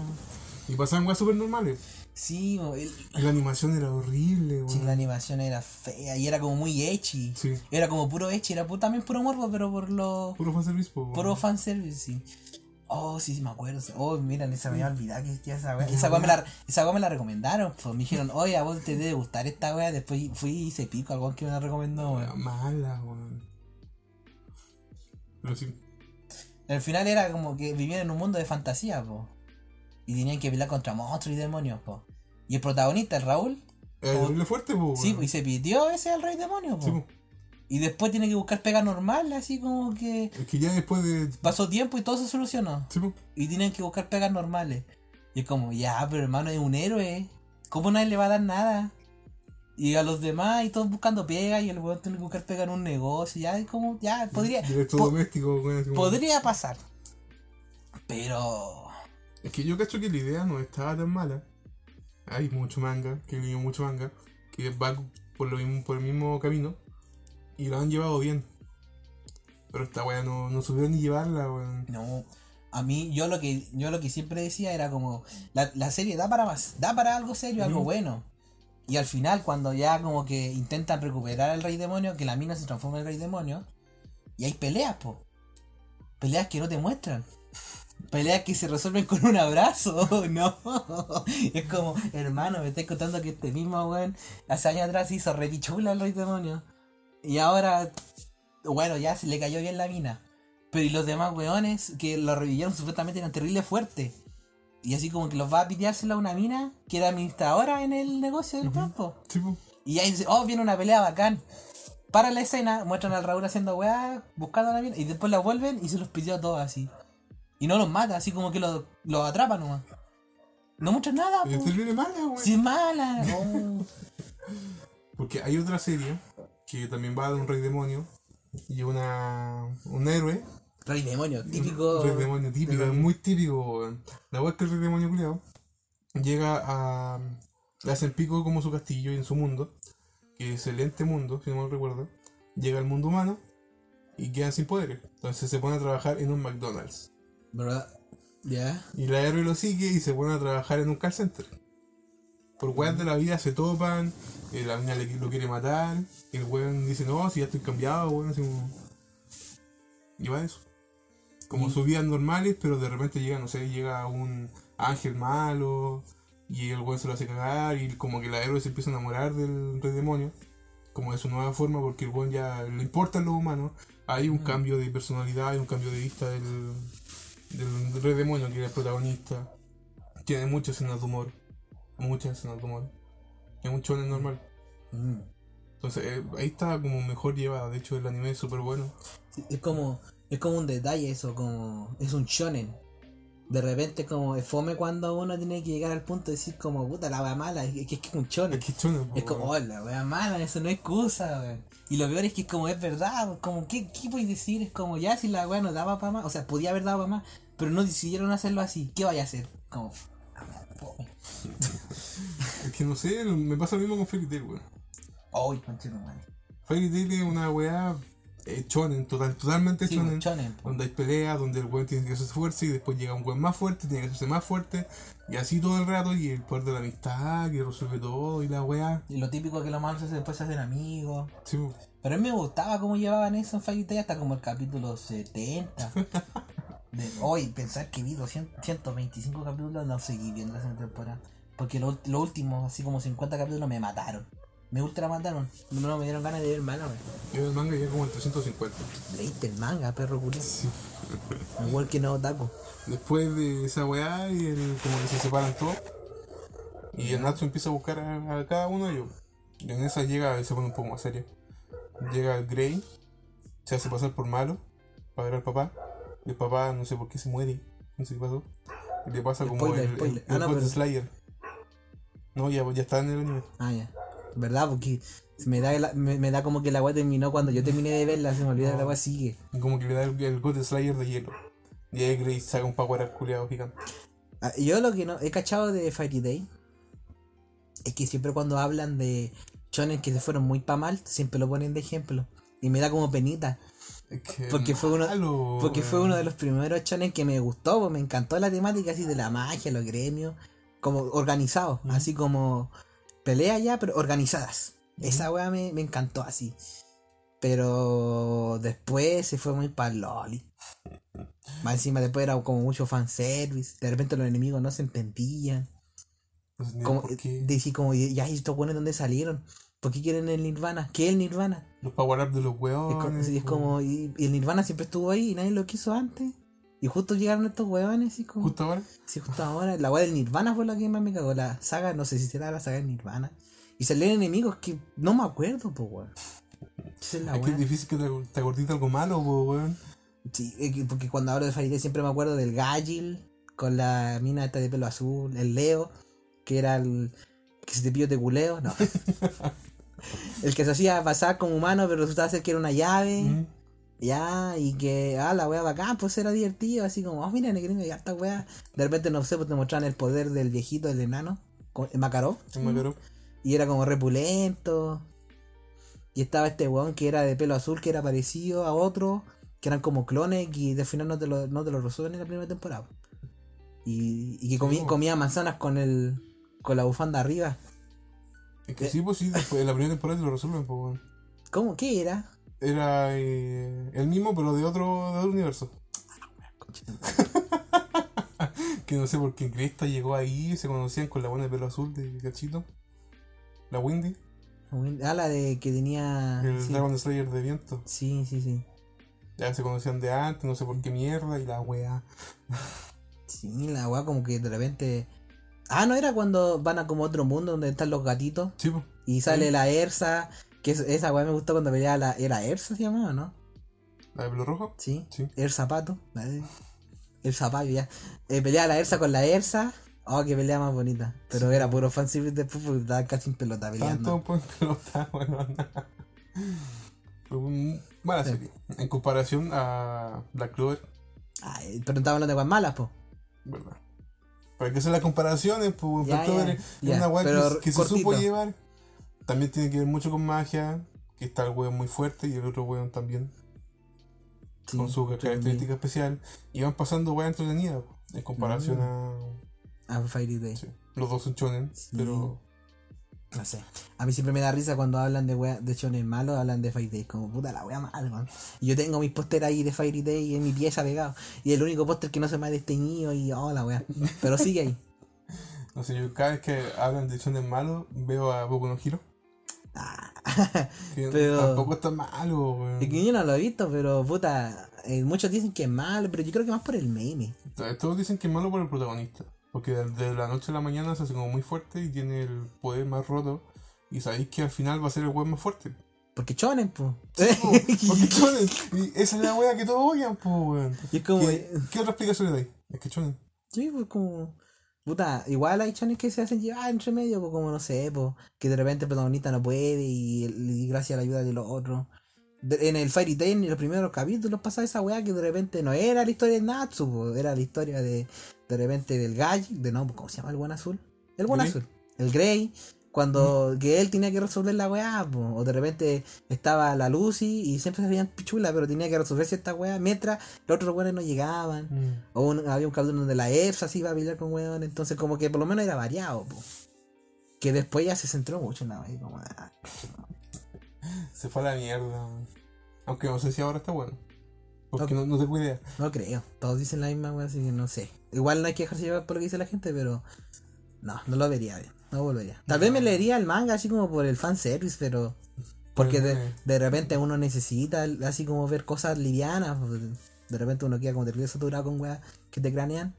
Y pasaban weas súper normales. Sí, el- la animación era horrible, weón. sí, la animación era fea y era como muy ecchi. Sí, Era como puro ecchi, era pu- también puro morbo, pero por lo puro fanservice, po, weón. puro fanservice, sí. Oh, sí, sí, me acuerdo. Oh, mira, se me había olvidado que existía esa wea. Ya, Esa wea me la, esa wea me la recomendaron. Pues me dijeron, oye, a vos te debe gustar esta wea. Después fui y hice pico a algo que me la recomendó, weón. mala, weón. Pero sí. Al final era como que vivían en un mundo de fantasía, po. Y tenían que pelear contra monstruos y demonios, po. Y el protagonista, el Raúl, Es Como- horrible fuerte, po, sí, y se pidió ese al rey demonio, po. Sí. Y después tiene que buscar pega normal, así como que Es que ya después de. pasó tiempo y todo se solucionó. Sí. Y tienen que buscar pegas normales. Y es como, ya, pero hermano es un héroe. ¿Cómo nadie le va a dar nada? Y a los demás, y todos buscando pega, y el weón tiene que buscar pega en un negocio, ya es como, ya, podría, Directo po- doméstico, como- podría pasar. Pero... Es que yo cacho que la idea no estaba tan mala. Hay mucho manga, que leí mucho manga, que va por, lo mismo, por el mismo camino. Y lo han llevado bien. Pero esta weá no, no supieron ni llevarla, weón. No, a mí yo lo que yo lo que siempre decía era como la, la serie da para más, da para algo serio, algo bueno. Y al final cuando ya como que intentan recuperar al rey demonio, que la mina se transforma en el rey demonio, y hay peleas, po. Peleas que no te muestran. Peleas que se resuelven con un abrazo, no. Es como, hermano, me estás contando que este mismo weón hace años atrás hizo repichula al rey demonio. Y ahora, bueno, ya se le cayó bien la mina. Pero y los demás weones que lo revivieron supuestamente eran terribles fuertes. Y así como que los va a piteárselo a una mina que era administradora en el negocio del campo. Sí. Y ahí dice, oh, viene una pelea bacán. Para la escena, muestran al Raúl haciendo weá, buscando a la mina, y después la vuelven y se los pidió a todos así. Y no los mata, así como que los, los atrapa nomás. No muestran nada, Es po. terrible mala, weón. Si es mala. oh. Porque hay otra serie que también va de un rey demonio y una un héroe. Rey demonio, típico. Rey demonio típico, de- muy típico. La weá es que el rey demonio culiao llega a. Le hacen pico como su castillo y en su mundo, que es el ente mundo, si no mal recuerdo. Llega al mundo humano y quedan sin poderes. Entonces se pone a trabajar en un McDonald's. ¿Verdad? Ya. Y la héroe lo sigue y se pone a trabajar en un call center. Por weas de la vida se topan, eh, la mina le- lo quiere matar, y el weón dice, no, si ya estoy cambiado, weón, así como... Y va eso. Como Y- sus vidas normales, pero de repente llega, no sé, llega un ángel malo, y el weón se lo hace cagar, y como que la héroe se empieza a enamorar del rey demonio, como de su nueva forma, porque el weón ya le importa lo humano. Hay un cambio de personalidad, hay un cambio de vista del, del rey demonio, que era el protagonista. Tiene muchas escenas de humor. Muchas escenas de humor. Es un shonen normal. Mm. Entonces, eh, ahí está como mejor llevada. De hecho, el anime es súper bueno. Sí, es como es como un detalle eso, como es un shonen. De repente como es fome cuando uno tiene que llegar al punto de decir como puta la wea mala, es que es, que es un shonen. Es que po, Es como, oh, la wea mala, eso no es excusa, weón. Y lo peor es que es como es verdad, como ¿qué, qué podéis decir? Es como ya si la wea no daba para más, o sea, podía haber dado para más, pero no decidieron hacerlo así, ¿qué vaya a hacer? Como, fome. Es que no sé, me pasa lo mismo con Fairy Tail, weón. Ay, conchetumare. Fairy Tail es una weá eh, shonen, total, totalmente Sí, shonen, po. Donde hay peleas, donde el weón tiene que hacerse fuerte y después llega un weón más fuerte, tiene que hacerse más fuerte. Y así todo el rato, y el poder de la amistad, que resuelve todo, y la weá. Y lo típico que los malos se- después se hacen amigos. Sí, po. Pero a mí me gustaba cómo llevaban eso en Fairy hasta como el capítulo 70. De hoy, pensar que vi 200, 125 capítulos, no seguí viendo la segunda temporada. Porque los los últimos, así como 50 capítulos, me mataron. Me ultra mataron. No me dieron ganas de ver más, weón. Yo el manga ya como el 350. Leíste el manga, perro culo. Sí. Igual que no taco. Después de esa weá, y el, como que se separan todos. Y el Natsu empieza a buscar a, a cada uno de ellos. Y en esa llega y se pone un poco más serio. Llega el Grey, se hace pasar por malo para ver al papá. Y el papá no sé por qué se muere, no sé qué pasó. Y le pasa como Spoiler, el, el, spoiler. el Ah, no, pero- Slayer. No, ya, ya está en el anime. Ah, ya. ¿Verdad? Porque me da, la- me, me da como que la weá terminó cuando yo terminé de verla. Se me olvida que la weá sigue. Y como que le da el, el God Slayer de hielo. Y ahí Grey saca un power al culiado gigante. Ah, Yo lo que no he cachado de Fairy Tail es que siempre cuando hablan de chones que se fueron muy pa mal, siempre lo ponen de ejemplo. Y me da como penita. Porque fue uno- malo, Porque fue uno de los primeros chones que me gustó, me encantó la temática así de la magia, los gremios, como organizados, Ujú. así como peleas ya, pero organizadas. Esa weá me, me encantó así. Pero después se fue muy para loli. Más encima después era como mucho fanservice. De repente los enemigos no se entendían. Ni Como, decir ya, ¿y estos buenos dónde salieron? ¿Por qué quieren el Nirvana? ¿Qué es el Nirvana? Los power up de los Es, hueones. como, sí, es como- y, y el Nirvana siempre estuvo ahí y nadie lo quiso antes. Y justo llegaron estos huevones, así como. Justo ahora. Sí, justo ahora. La weá del Nirvana fue la que más me cagó. La saga, no sé si será la saga del Nirvana. Y salieron enemigos que no me acuerdo, pues weón. Es la Es que es weá. difícil que te, te acordiste algo malo, po, weón. Sí, porque cuando hablo de Fairy siempre me acuerdo del Gagil con la mina esta de pelo azul, el Leo, que era el que se te pilló de culeo, no. El que se hacía pasar como humano, pero resultaba ser que era una llave. Mm. Ya, y que, ah, la wea bacán, pues era divertido, así como, oh, mira, negrino, y harta wea. De repente, no sé, pues te mostraban el poder del viejito, del enano, con- Makarov. El Makarov. Y era como repulento. Y estaba este weón que era de pelo azul, que era parecido a otro, que eran como clones, y de final no te lo, no te lo resuelven en la primera temporada. Y, y que comía, manzanas con el con la bufanda arriba. Es que sí, pues sí, después de la primera temporada te lo resuelven, pues, weón. ¿Cómo? ¿Qué era? Era eh, el mismo, pero de otro, de otro universo. que no sé por qué Cresta llegó ahí y se conocían con la buena de pelo azul de Cachito. La Windy. Ah, la de que tenía. El sí. Dragon Slayer de viento. sí, sí, sí. Ya se conocían de antes, no sé por qué mierda, y la weá. Sí, la weá como que de repente. Ah, no era cuando van a como otro mundo donde están los gatitos. Sí, pues. Y sale Sí. la Ersa. Que es- esa weá me gustó cuando peleaba la. ¿Era Ersa se llamaba, no? La de pelo rojo. Sí. Sí. El zapato. la de- El zapato, ya. Eh, peleaba la Ersa con la Ersa. Oh, qué pelea más bonita. Pero era puro fanservice después porque estaba casi en pelota peleando. Tanto pues pelota, bueno, nada. Un- Mala Sí. serie. En comparación a Black Clover, Ay, pero estaba hablando de weas malas, po. ¿verdad? Para que hacer las comparaciones, pues Ya, Black Clover es una weá pero que, se supo llevar. También tiene que ver mucho con magia, que está el weón muy fuerte y el otro weón también, Sí, con su característica especial. Y van pasando weas entretenidas, en comparación A Fairy Day. a... sí, los dos son chonen, Sí. pero... No sé. A mí siempre me da risa cuando hablan de wea, de shonen malo, hablan de Fairy Day. Como puta la wea mal, man. Y yo tengo mis póster ahí de Fairy Day en mi pieza pegado. Y el único póster que no se me ha desteñido y oh la wea. Pero sigue ahí. No sé, yo cada vez que hablan de chonen malo, veo a Boku no Hiro. Ah. Pero- tampoco está malo, weón. Es que yo no lo he visto, pero puta. eh, muchos dicen que es malo, pero yo creo que más por el meme. Todos dicen que es malo por el protagonista. Porque de, la noche a la mañana se hace como muy fuerte y tiene el poder más roto. Y sabéis que al final va a ser el weón más fuerte. Porque chonen, pues. Po, Porque chonen. Y esa es la wea que todos odian, po, weón. Y es como. ¿Qué, qué otra explicación le dais? Es que chonen. Sí, pues como. Puta, igual hay chones que se hacen llevar entre medio, pues como no sé, pues, que de repente el protagonista no puede y, y gracias a la ayuda de los otros. De- en el Fairy Tail, en los primeros capítulos pasaba esa weá que de repente no era la historia de Natsu, era la historia de de repente del Guy, de no, ¿cómo se llama el buen azul? El buen azul, el Grey, cuando que él tenía que resolver la weá, o de repente estaba la Lucy y siempre se veían pichula, pero tenía que resolver cierta weá, mientras los otros weones no llegaban. O un- había un capítulo donde la EFSA se iba a pelear con weón, entonces como que por lo menos era variado, po. Que después ya se centró mucho en la ahí como ah, Se fue a la mierda. Aunque no sé si ahora está bueno. Porque no, no tengo idea. no creo. Todos dicen la misma weá, así que no sé. Igual no hay que dejarse llevar por lo que dice la gente, pero no, no lo vería bien. No volvería. Tal vez me leería el manga así como por el fanservice, pero porque de, de repente uno necesita así como ver cosas livianas. pues, De repente uno queda como terrible saturado con weas que te cranean.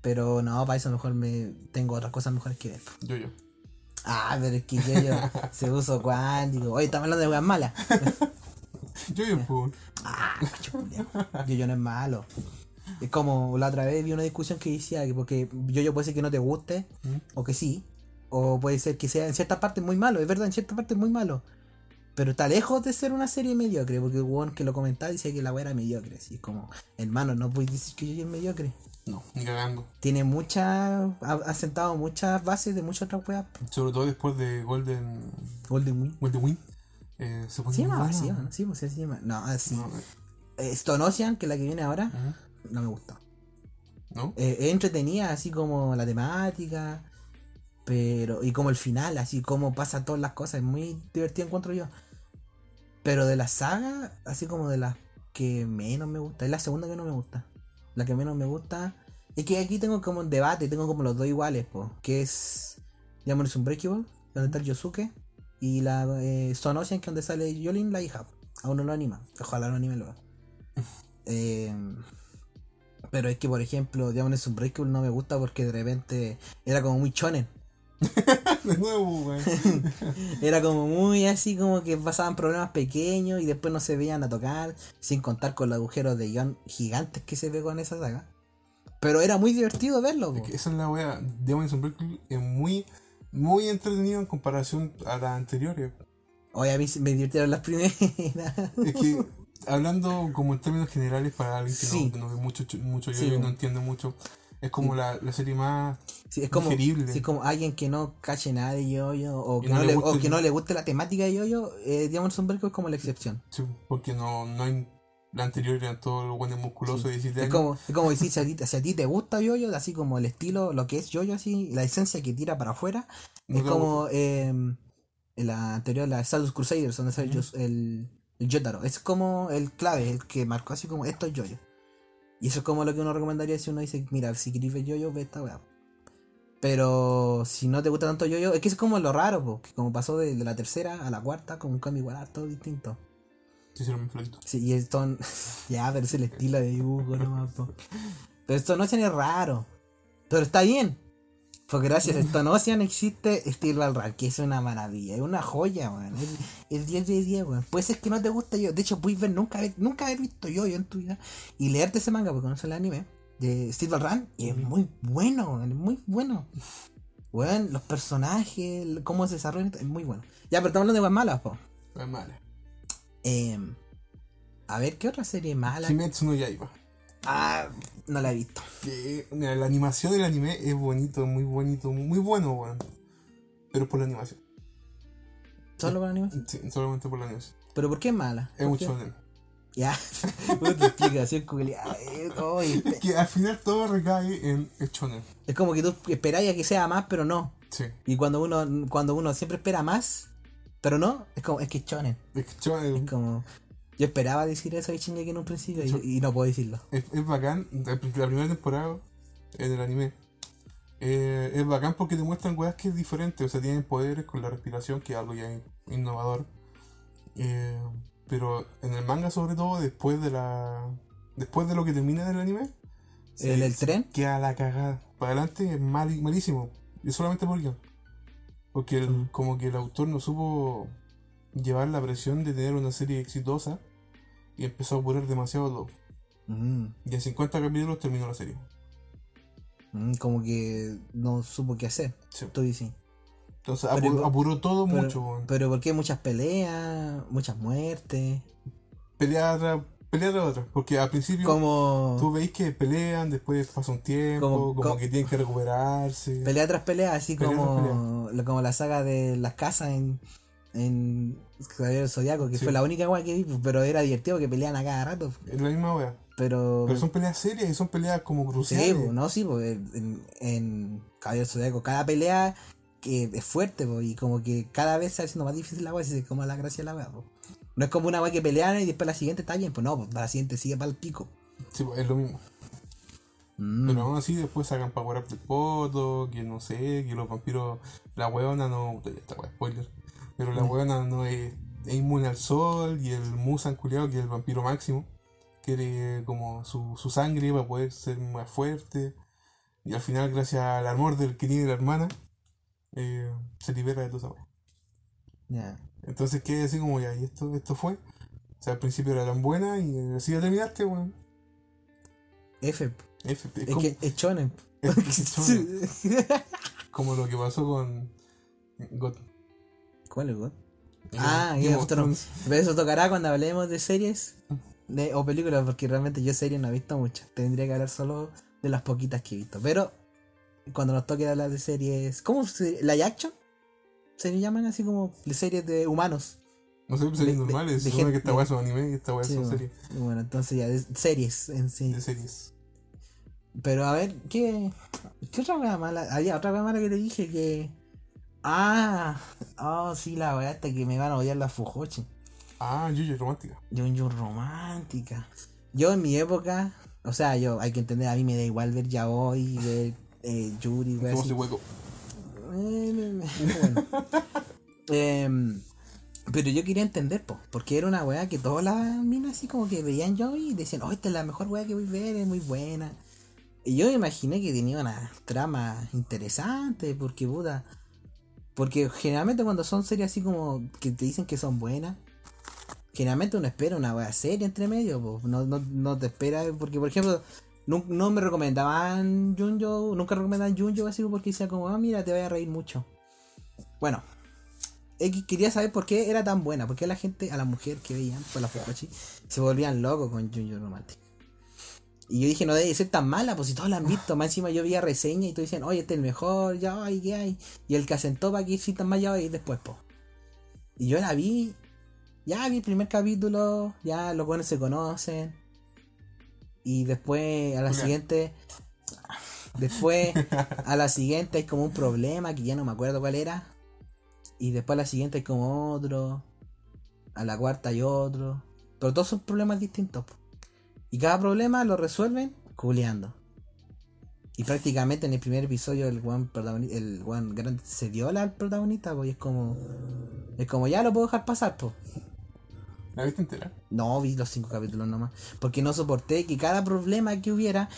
Pero no, para eso mejor me tengo otras cosas mejores que ver. Yo, yo. Ah, pero es que yo, yo se uso cuántico. Oye, estamos hablando de weas malas. Yo, yo. Ah, chulia. Yo, yo no es malo. Es como la otra vez vi una discusión que decía que porque yo, yo puede ser que no te guste, ¿Mm? o que sí, o puede ser que sea en cierta parte muy malo, es verdad, en cierta parte muy malo. Pero está lejos de ser una serie mediocre, porque el weón que lo comentaba dice que la wea era mediocre. Así como, hermano, no puedes decir que yo soy mediocre. No, ni cagando. Tiene muchas, ha, ha sentado muchas bases de muchas otras weas. Sobre todo después de Golden, Golden Wing. Golden Wing. Eh, se pone ¿Se muy llamaba bueno. así o no? Sí, pues sí se llama. No, así. No, eh, Eh, Stone Ocean, que es la que viene ahora, no me gustó. ¿No? Eh, es entretenida, así como la temática, pero y como el final, así como pasan todas las cosas, es muy divertido encuentro yo. Pero de la saga, así como de las que menos me gusta, es la segunda que no me gusta. La que menos me gusta es que aquí tengo como un debate, tengo como los dos iguales, po, que es Diamond Unbreakable, donde está el Yosuke, y la eh, Stone Ocean, que es donde sale Yolin, la hija. Aún no lo anima, ojalá lo anime luego. Eh, pero es que, por ejemplo, Diamond Unbreakable no me gusta porque de repente era como muy chonen. De nuevo, weón. Era como muy así como que pasaban problemas pequeños y después no se veían a tocar, sin contar con los agujeros de guion gigantes que se ve con esa saga. Pero era muy divertido verlo. Esa es la wea. Demon Unbreakable es muy, muy entretenido en comparación a las anteriores. Hoy a mí me divirtieron las primeras. Es que, hablando como en términos generales para alguien que, Sí. no, ve mucho, ch- mucho Sí, yo y no entiende mucho, es como la, la serie más Sí, es como, digerible. sí, es como alguien que no cache nada de yoyo o que, no no le o que no le guste la temática de yoyo, eh, Diamond Sunbreaker es como la excepción. Sí, porque no, no hay. La anterior eran todos los buenos musculosos de 17 Es años. como, es como decir, si a, ti, si a ti te gusta yoyo, así como el estilo, lo que es yoyo, así, la esencia que tira para afuera, No es como eh, en la anterior, la Stardust Crusaders, donde sale el Yotaro. Es como el clave, el que marcó así como esto es yoyo. Y eso es como lo que uno recomendaría si uno dice, mira, si ver yoyo, ve esta weá. Pero si no te gusta tanto yoyo, es que es como lo raro, po, que como pasó de, de la tercera a la cuarta, con un cambio igual, todo distinto. Se hicieron muy. Sí, y esto, ya, pero es el estilo de dibujo nomás, po. Pero esto no es raro. Pero está bien. Porque gracias a Stone Ocean existe Steel Ball Run, que es una maravilla, es una joya, weón. Es, es 10 de 10, weón. Puede ser que no te guste yo. De hecho, puedes ver nunca haber, nunca haber visto yo, yo en tu vida. Y leerte ese manga, porque conoces el anime, de Steel Ball Run, y es muy bueno, weón, es muy bueno. Weón, los personajes, cómo se desarrollan, es muy bueno. Ya, pero estamos hablando de weas malas, po. Es mala. Eh, a ver, ¿qué otra serie mala? Kimetsu no Yaiba. Ah, no la he visto. Que, mira, la animación del anime es bonito, muy bonito, muy bueno, weón. Pero por la animación. ¿Solo para anime? Sí, solamente por la animación. ¿Pero por qué es mala? Es ¿Por qué? shonen. Ya. Otra explicación Es que al final todo recae en el shonen. Es como que tú esperáis a que sea más, pero no. Sí. Y cuando uno cuando uno siempre espera más, pero no, es como, es que es chonen. Es que shonen Es como. Yo esperaba decir eso de Shingeki en un principio y, y no puedo decirlo. es, es bacán. La primera temporada del anime. eh, es bacán porque te muestran weas que es diferente. O sea, tienen poderes con la respiración, que es algo ya in- innovador. Eh, pero en el manga, sobre todo, después de la. Después de lo que termina del anime. se- ¿El, el se tren? Queda la cagada. Para adelante es mal, malísimo. Y solamente por guion. Porque el- como que el autor no supo llevar la presión de tener una serie exitosa. Y empezó a apurar demasiado todo. Mm, Y en 50 capítulos terminó la serie. mm, como que no supo qué hacer. Sí. Tú dices. Entonces Pero apuró, todo Pero, mucho, pero ¿por qué muchas peleas? Muchas muertes. Pelea tras pelea tras otra. Porque al principio Como. tú veis que pelean, después pasa un tiempo, Como- como, co- que tienen que recuperarse. Pelea tras pelea, así Pelea como, como la saga de las casas en, en Caballero Zodiaco, que Sí. fue la única weá que vi, pues, pero era divertido que pelean a cada rato. Es la misma wea. Pero. Pero son peleas serias y son peleas como sí, cruciales. pues, no, sí, porque en, en Caballero Zodiaco cada pelea que es fuerte, pues, y como que cada vez se va haciendo más difícil la weá, si se como la gracia de la weá, pues. No es como una weá que pelean y después la siguiente está bien, pues no, pues la siguiente sigue para el pico. Sí, pues, es lo mismo. Mm. Pero aún así después sacan Power Up del poto, que no sé, que los vampiros, la weona no, ya está wea, spoiler, pero la Mm. weona no es, es inmune al sol y el Musan culiado, que es el vampiro máximo, quiere como su, su sangre para poder ser más fuerte y al final gracias al amor del que tiene la hermana, eh, se libera de toda esa. Ya. Entonces queda así como ya, y esto, esto fue. O sea, al principio era tan buena y así ya terminaste, weón. F, F- Es, es como, que es chonen. es- es shonen. como lo que pasó con God. ¿Cuál es, weón? Eh, Ah, Game of Thrones. Pero eso tocará cuando hablemos de series de, o películas, porque realmente yo series no he visto muchas. Tendría que hablar solo de las poquitas que he visto. Pero cuando nos toque hablar de series. ¿Cómo se ¿La action? Se llaman así como de series de humanos. No sé, series de- normales. de gente- que esta weá son anime y esta weá Sí, son bueno. series. Bueno, entonces ya, de series en sí. De series. Pero a ver, ¿qué, qué otra wea mala? Había otra wea mala que te dije que. Ah, oh, sí, la wea esta que me van a odiar las Fujochi. Ah, Yuyu romántica. Yo romántica. Yo en mi época, o sea, yo hay que entender, a mí me da igual ver Yaoi, ver eh, Yuri, wea Como ese hueco. Eh, bueno. Em, pero yo quería entender, po, porque era una weá que todas las minas así como que veían yo y decían, oh, esta es la mejor weá que voy a ver, es muy buena. Y yo me imaginé que tenía una trama interesante, porque puta. Porque generalmente cuando son series así como que te dicen que son buenas, generalmente uno espera una weá seria entre medio. No, no, no te espera, porque por ejemplo, no, no me recomendaban Junjo, nunca recomendaban Junjo así porque decía como, ah, mira, te voy a reír mucho. Bueno, quería saber por qué era tan buena, por qué la gente, a la mujer que veían, por la Fujoshi, se volvían locos con Junjo Romantic. Y yo dije, no debe ser tan mala, pues si todos la han visto. Más encima yo veía reseña y todos decían, oye, este es el mejor, ya, ay, ¿qué hay? Y el que asentó para que tan más ya, y después, po. Y yo la vi, ya vi el primer capítulo, ya los buenos se conocen. Y después, a la siguiente, después, a la siguiente hay como un problema que ya no me acuerdo cuál era. Y después a la siguiente hay como otro. A la cuarta hay otro. Pero todos son problemas distintos. po. Y cada problema lo resuelven culeando. Y prácticamente en el primer episodio el one protagonista, el one grande se viola al protagonista, pues y es como. Es como ya lo puedo dejar pasar, pues. ¿La viste entera? No, vi los cinco capítulos nomás. Porque no soporté que cada problema que hubiera.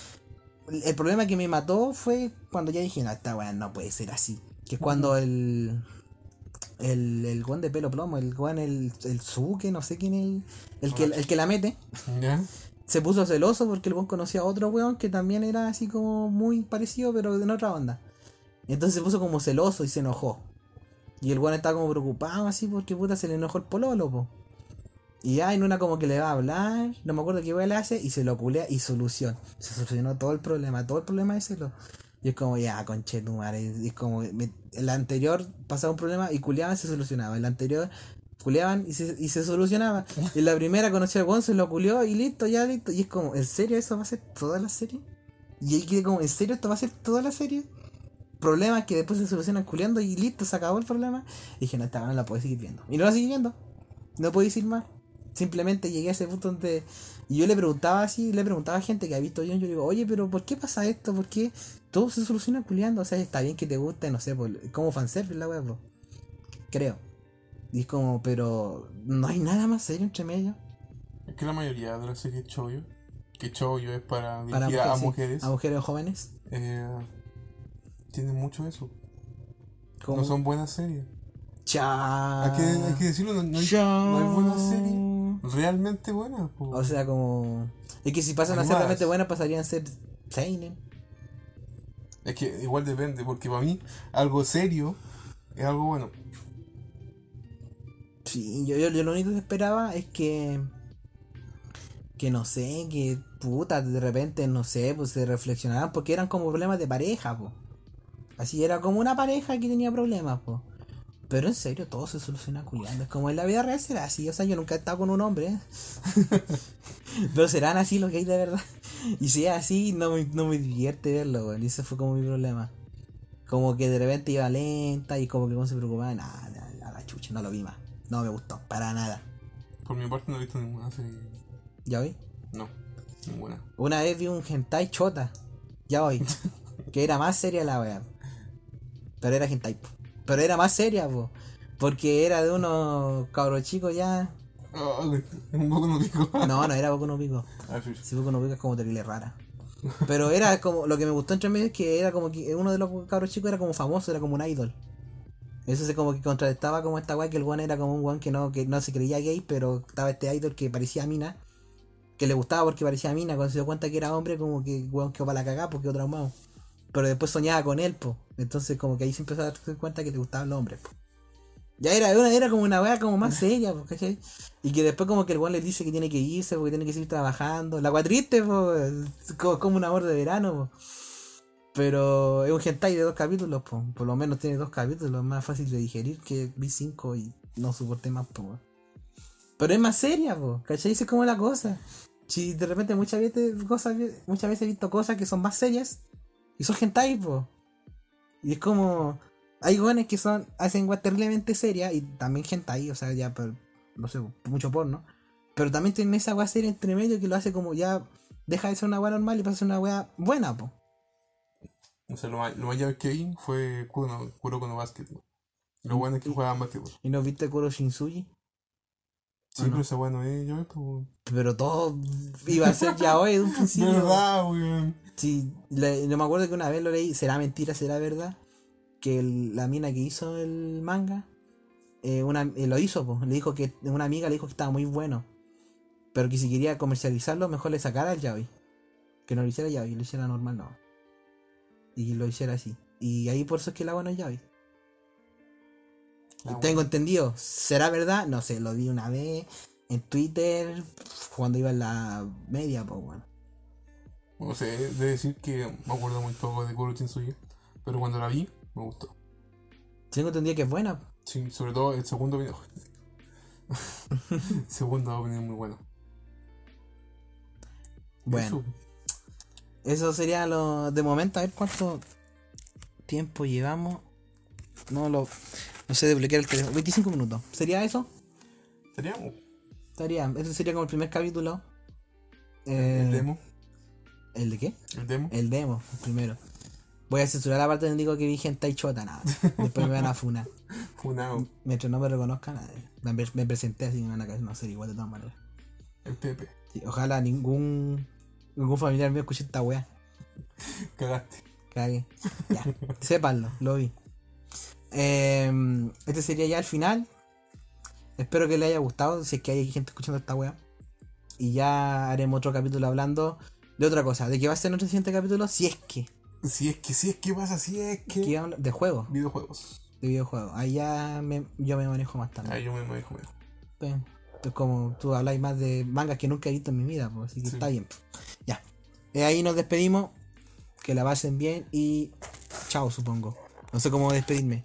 El problema que me mató fue cuando ya dije, no, esta weá no puede ser así. Que es cuando el. El, el guan de pelo plomo, el guan, el, el Suke, no sé quién es el, el que, el que la mete, ¿Ya? Se puso celoso porque el weón conocía a otro weón que también era así como muy parecido, pero de otra onda. Entonces se puso como celoso y se enojó. Y el weón estaba como preocupado así porque puta se le enojó el pololo, po. Y ya en una como que le va a hablar, no me acuerdo qué weón le hace, y se lo culea y solución. Se solucionó todo el problema, todo el problema ese lo. Y es como, ya, conche tu. Y es como, me- el anterior pasaba un problema y culeaban y se solucionaba. El anterior culeaban y se, y se solucionaba. Y la primera conoció al weón, se lo culeó y listo, ya listo. Y es como, ¿en serio eso va a ser toda la serie? Y ahí quedé como, ¿en serio esto va a ser toda la serie? Problemas que después se solucionan culeando y listo, se acabó el problema. Y dije, no, esta no la puedo seguir viendo. Y no la seguí viendo. No puedo decir más. Simplemente llegué a ese punto donde. Y yo le preguntaba así, le preguntaba a gente que ha visto yo, yo le digo, oye, pero ¿por qué pasa esto? ¿Por qué todo se soluciona culeando? O sea, está bien que te guste, no sé, por, como fanservice la wea, bro. Creo. Y es como, pero no hay nada más serio entre medio. Es que la mayoría de las series Choyo, que Choyo es para Para dirigir a sí, mujeres, a mujeres jóvenes. eh, tienen mucho eso. No son buenas series. Cha. Hay que, hay que decirlo, no, no hay, Cha. no hay buenas series realmente buenas. po. O sea, como. Es que si pasan a ser realmente buenas, pasarían a ser Seinen. Es que igual depende, porque para mí algo serio es algo bueno. Sí, yo, yo, yo lo único que esperaba es que. Que no sé, que puta, de repente, no sé, pues se reflexionaban porque eran como problemas de pareja, po. Así era como una pareja que tenía problemas, po. Pero en serio, todo se soluciona culiando. Es como en la vida real será así. O sea, yo nunca he estado con un hombre, ¿eh? Pero serán así los gays de verdad. Y si es así, no me, no me divierte verlo, weón. Y ese fue como mi problema. Como que de repente iba lenta y como que no se preocupaba. Nada, la chucha, no lo vi más. No me gustó, para nada. Por mi parte no he visto ninguna serie. ¿Ya vi? No, ninguna. Una vez vi un hentai chota. Ya voy. que era más seria la wea. Pero era hentai. po. Pero era más seria, po. Porque era de unos cabros chicos ya. Ah, un poco no pico. No, no era poco no pico. Ah, sí. Si poco no pico es como terrible rara. Pero era como. Lo que me gustó entre medio es que era como que uno de los cabros chicos era como famoso, era como un idol. Eso se como que contrastaba como esta weá que el one era como un one que no, que no se creía gay, pero estaba este idol que parecía mina. Que le gustaba porque parecía mina, cuando se dio cuenta que era hombre, como que weón quedó para la cagada porque otro traumado. Pero después soñaba con él, po. Entonces como que ahí se empezó a darse cuenta que le gustaban los hombres, po. Ya era, era, como una weá como más seria, po, ¿cachai? Y que después como que el weón le dice que tiene que irse porque tiene que seguir trabajando. La weá triste, po. Como, como un amor de verano, po. Pero es un hentai de dos capítulos, po. Por lo menos tiene dos capítulos, es más fácil de digerir que vi cinco y no soporté más, po. Pero es más seria, po. ¿Cachai? Esa es como la cosa. Si de repente muchas veces, cosas, muchas veces he visto cosas que son más serias y son hentai, po. Y es como. Hay jóvenes que son hacen weas terriblemente serias y también hentai, o sea, ya, pero, no sé, mucho porno. Pero también tienen esa wea seria entre medio que lo hace como ya. Deja de ser una wea normal y pasa a ser una wea buena, po. O sea, lo más, lo más llave que vi fue Kuro, Kuroko no Basket. weón. Lo bueno es que juegan basquetbol. ¿Y no viste Kuro Shinsuji? Sí, ¿O no? pero esa bueno es llave, pues. Pero todo iba a ser ya hoy de un principio. ¿Verdad, weón? Sí, le- yo me acuerdo que una vez lo leí, será mentira, será verdad, que el- la mina que hizo el manga, eh, una, eh, lo hizo, po. le dijo que una amiga le dijo que estaba muy bueno, pero que si quería comercializarlo, mejor le sacara el yaoi. Que no lo hiciera yaoi, lo hiciera normal, no. Y lo hiciera así. Y ahí por eso es que la bueno es yaoi. Ah, Tengo entendido. ¿Será verdad? No sé, lo vi una vez en Twitter cuando iba en la media, pues bueno. No sé, de decir que me acuerdo muy poco de Kuro Chinsuya, pero cuando la vi, me gustó. Tengo entendido que es buena. Sí, sobre todo el segundo video. segundo opening muy bueno. Bueno, Eso. Eso sería lo de momento. A ver cuánto tiempo llevamos. No lo. No sé desbloquear el teléfono. 25 minutos. ¿Sería eso? Estaríamos. Estaría. Ese sería como el primer capítulo. Eh, el demo. ¿El de qué? El demo. El demo, el primero. Voy a censurar la parte donde digo que vi gente y chota, nada. Después me van a funar. Funao. Mientras no me reconozcan, me, me presenté así, me van a caer, no ser igual de todas maneras. El Pepe. Sí, ojalá ningún ningún familiar mío escuche esta weá. Cagaste. Cague. Ya, sépanlo, lo vi. Em, este sería ya el final. Espero que les haya gustado, si es que hay gente escuchando esta weá. Y ya haremos otro capítulo hablando de otra cosa. ¿De qué va a ser nuestro siguiente capítulo? Si es que. Si es que, si es que pasa, si es que. de juegos, Videojuegos. de videojuegos. Ahí ya me- yo me manejo más también. Ahí yo me manejo menos. Como tú habláis más de mangas que nunca he visto en mi vida, pues, así que Sí. está bien. Ya. Eh, ahí nos despedimos. Que la pasen bien y chao, supongo. No sé cómo despedirme.